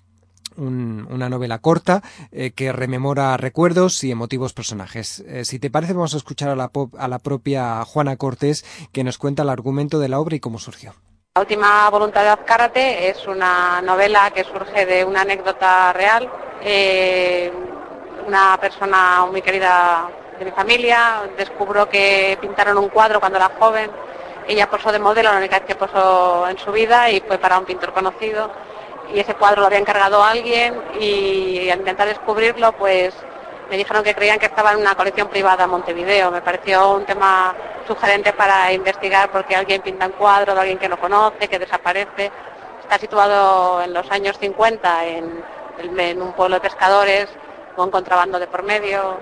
un, una novela corta eh, que rememora recuerdos y emotivos personajes. Eh, si te parece, vamos a escuchar a la, pop, a la propia Juana Cortés que nos cuenta el argumento de la obra y cómo surgió. La última voluntad de Azcárate es una novela que surge de una anécdota real. Eh, una persona muy querida de mi familia descubrió que pintaron un cuadro cuando era joven. Ella posó de modelo, la única vez que posó en su vida y fue para un pintor conocido. Y ese cuadro lo había encargado alguien y al intentar descubrirlo, pues me dijeron que creían que estaba en una colección privada en Montevideo. Me pareció un tema sugerente para investigar porque alguien pinta un cuadro de alguien que no conoce, que desaparece. Está situado en los años 50 en, un pueblo de pescadores con contrabando de por medio,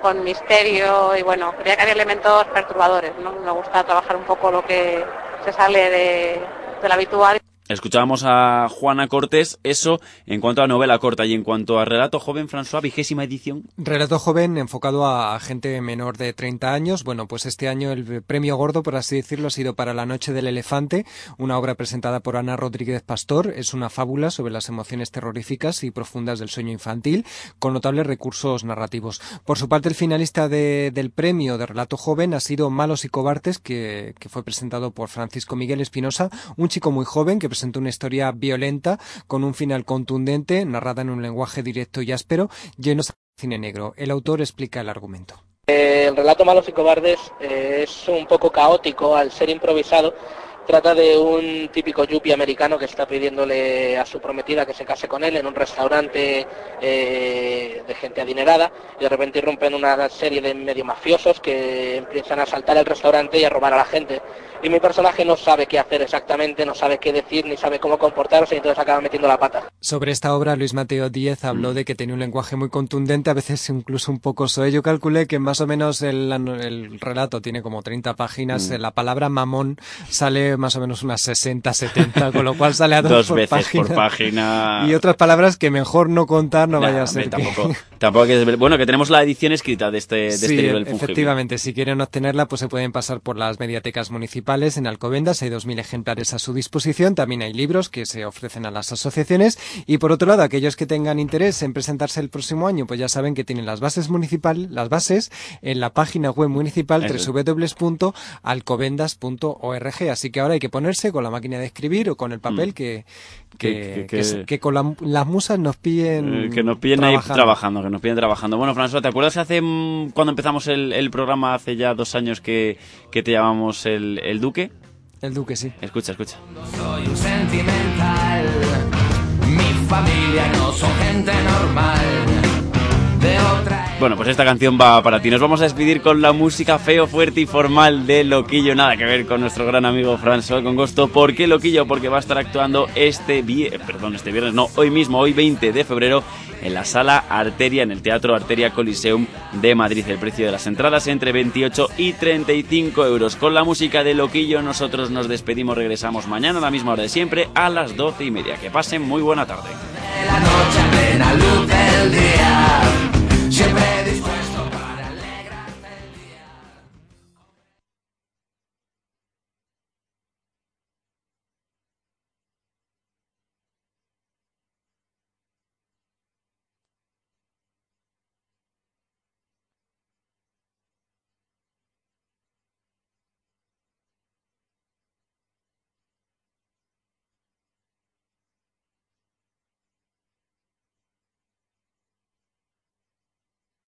con misterio y bueno, creía que había elementos perturbadores. ¿no? Me gusta trabajar un poco lo que se sale de, de lo habitual. Escuchábamos a Juana Cortés, eso en cuanto a novela corta y en cuanto a relato joven, François, vigésima edición. Relato joven enfocado a gente menor de 30 años. Bueno, pues este año el premio gordo, por así decirlo, ha sido para La Noche del Elefante, una obra presentada por Ana Rodríguez Pastor. Es una fábula sobre las emociones terroríficas y profundas del sueño infantil, con notables recursos narrativos. Por su parte, el finalista de- del premio de relato joven ha sido Malos y Cobartes, que, que fue presentado por Francisco Miguel Espinosa, un chico muy joven que presentó una historia violenta con un final contundente, narrada en un lenguaje directo y áspero, lleno de cine negro. El autor explica el argumento. Eh, El relato Malos y Cobardes eh, es un poco caótico al ser improvisado. Trata de un típico yuppie americano que está pidiéndole a su prometida que se case con él en un restaurante eh, de gente adinerada y de repente irrumpen una serie de medio mafiosos que empiezan a asaltar el restaurante y a robar a la gente. Y mi personaje no sabe qué hacer exactamente, no sabe qué decir ni sabe cómo comportarse y entonces acaba metiendo la pata. Sobre esta obra, Luis Mateo Díez habló de que tenía un lenguaje muy contundente, a veces incluso un poco soez. Yo calculé que más o menos el, el relato tiene como 30 páginas. Mm. La palabra mamón sale más o menos unas 60, 70, con lo cual sale a dos, Dos por veces página. por página. Y otras palabras que mejor no contar, no Nah, vaya a hombre, ser que- tampoco, tampoco hay que Bueno, que tenemos la edición escrita de este, de este Sí, libro del fungible. efectivamente. Si quieren obtenerla, pues se pueden pasar por las mediatecas municipales en Alcobendas. Hay 2.000 ejemplares a su disposición. También hay libros que se ofrecen a las asociaciones. Y por otro lado, aquellos que tengan interés en presentarse el próximo año, pues ya saben que tienen las bases municipal, las bases en la página web municipal www.alcobendas.org. Así que ahora hay que ponerse con la máquina de escribir o con el papel Mm. que, Que- que, con la- las musas nos pillen Eh, que nos pillen ahí trabajando, que nos pillen trabajando. Bueno, François, ¿te acuerdas que hace, mm, cuando empezamos el, el programa hace ya dos años que, que te llamamos el, el Duque? El Duque, sí. Escucha, escucha. Soy un sentimental. Mi familia no son gente normal. De otra. Bueno, pues esta canción va para ti. Nos vamos a despedir con la música feo, fuerte y formal de Loquillo. Nada que ver con nuestro gran amigo François con gusto. ¿Por qué Loquillo? Porque va a estar actuando este viernes, perdón, este viernes, no, hoy mismo, hoy 20 de febrero, en la sala Arteria, en el Teatro Arteria Coliseum de Madrid. El precio de las entradas entre 28 y 35 euros. Con la música de Loquillo nosotros nos despedimos, regresamos mañana a la misma hora de siempre, a las 12 y media. Que pasen muy buena tarde.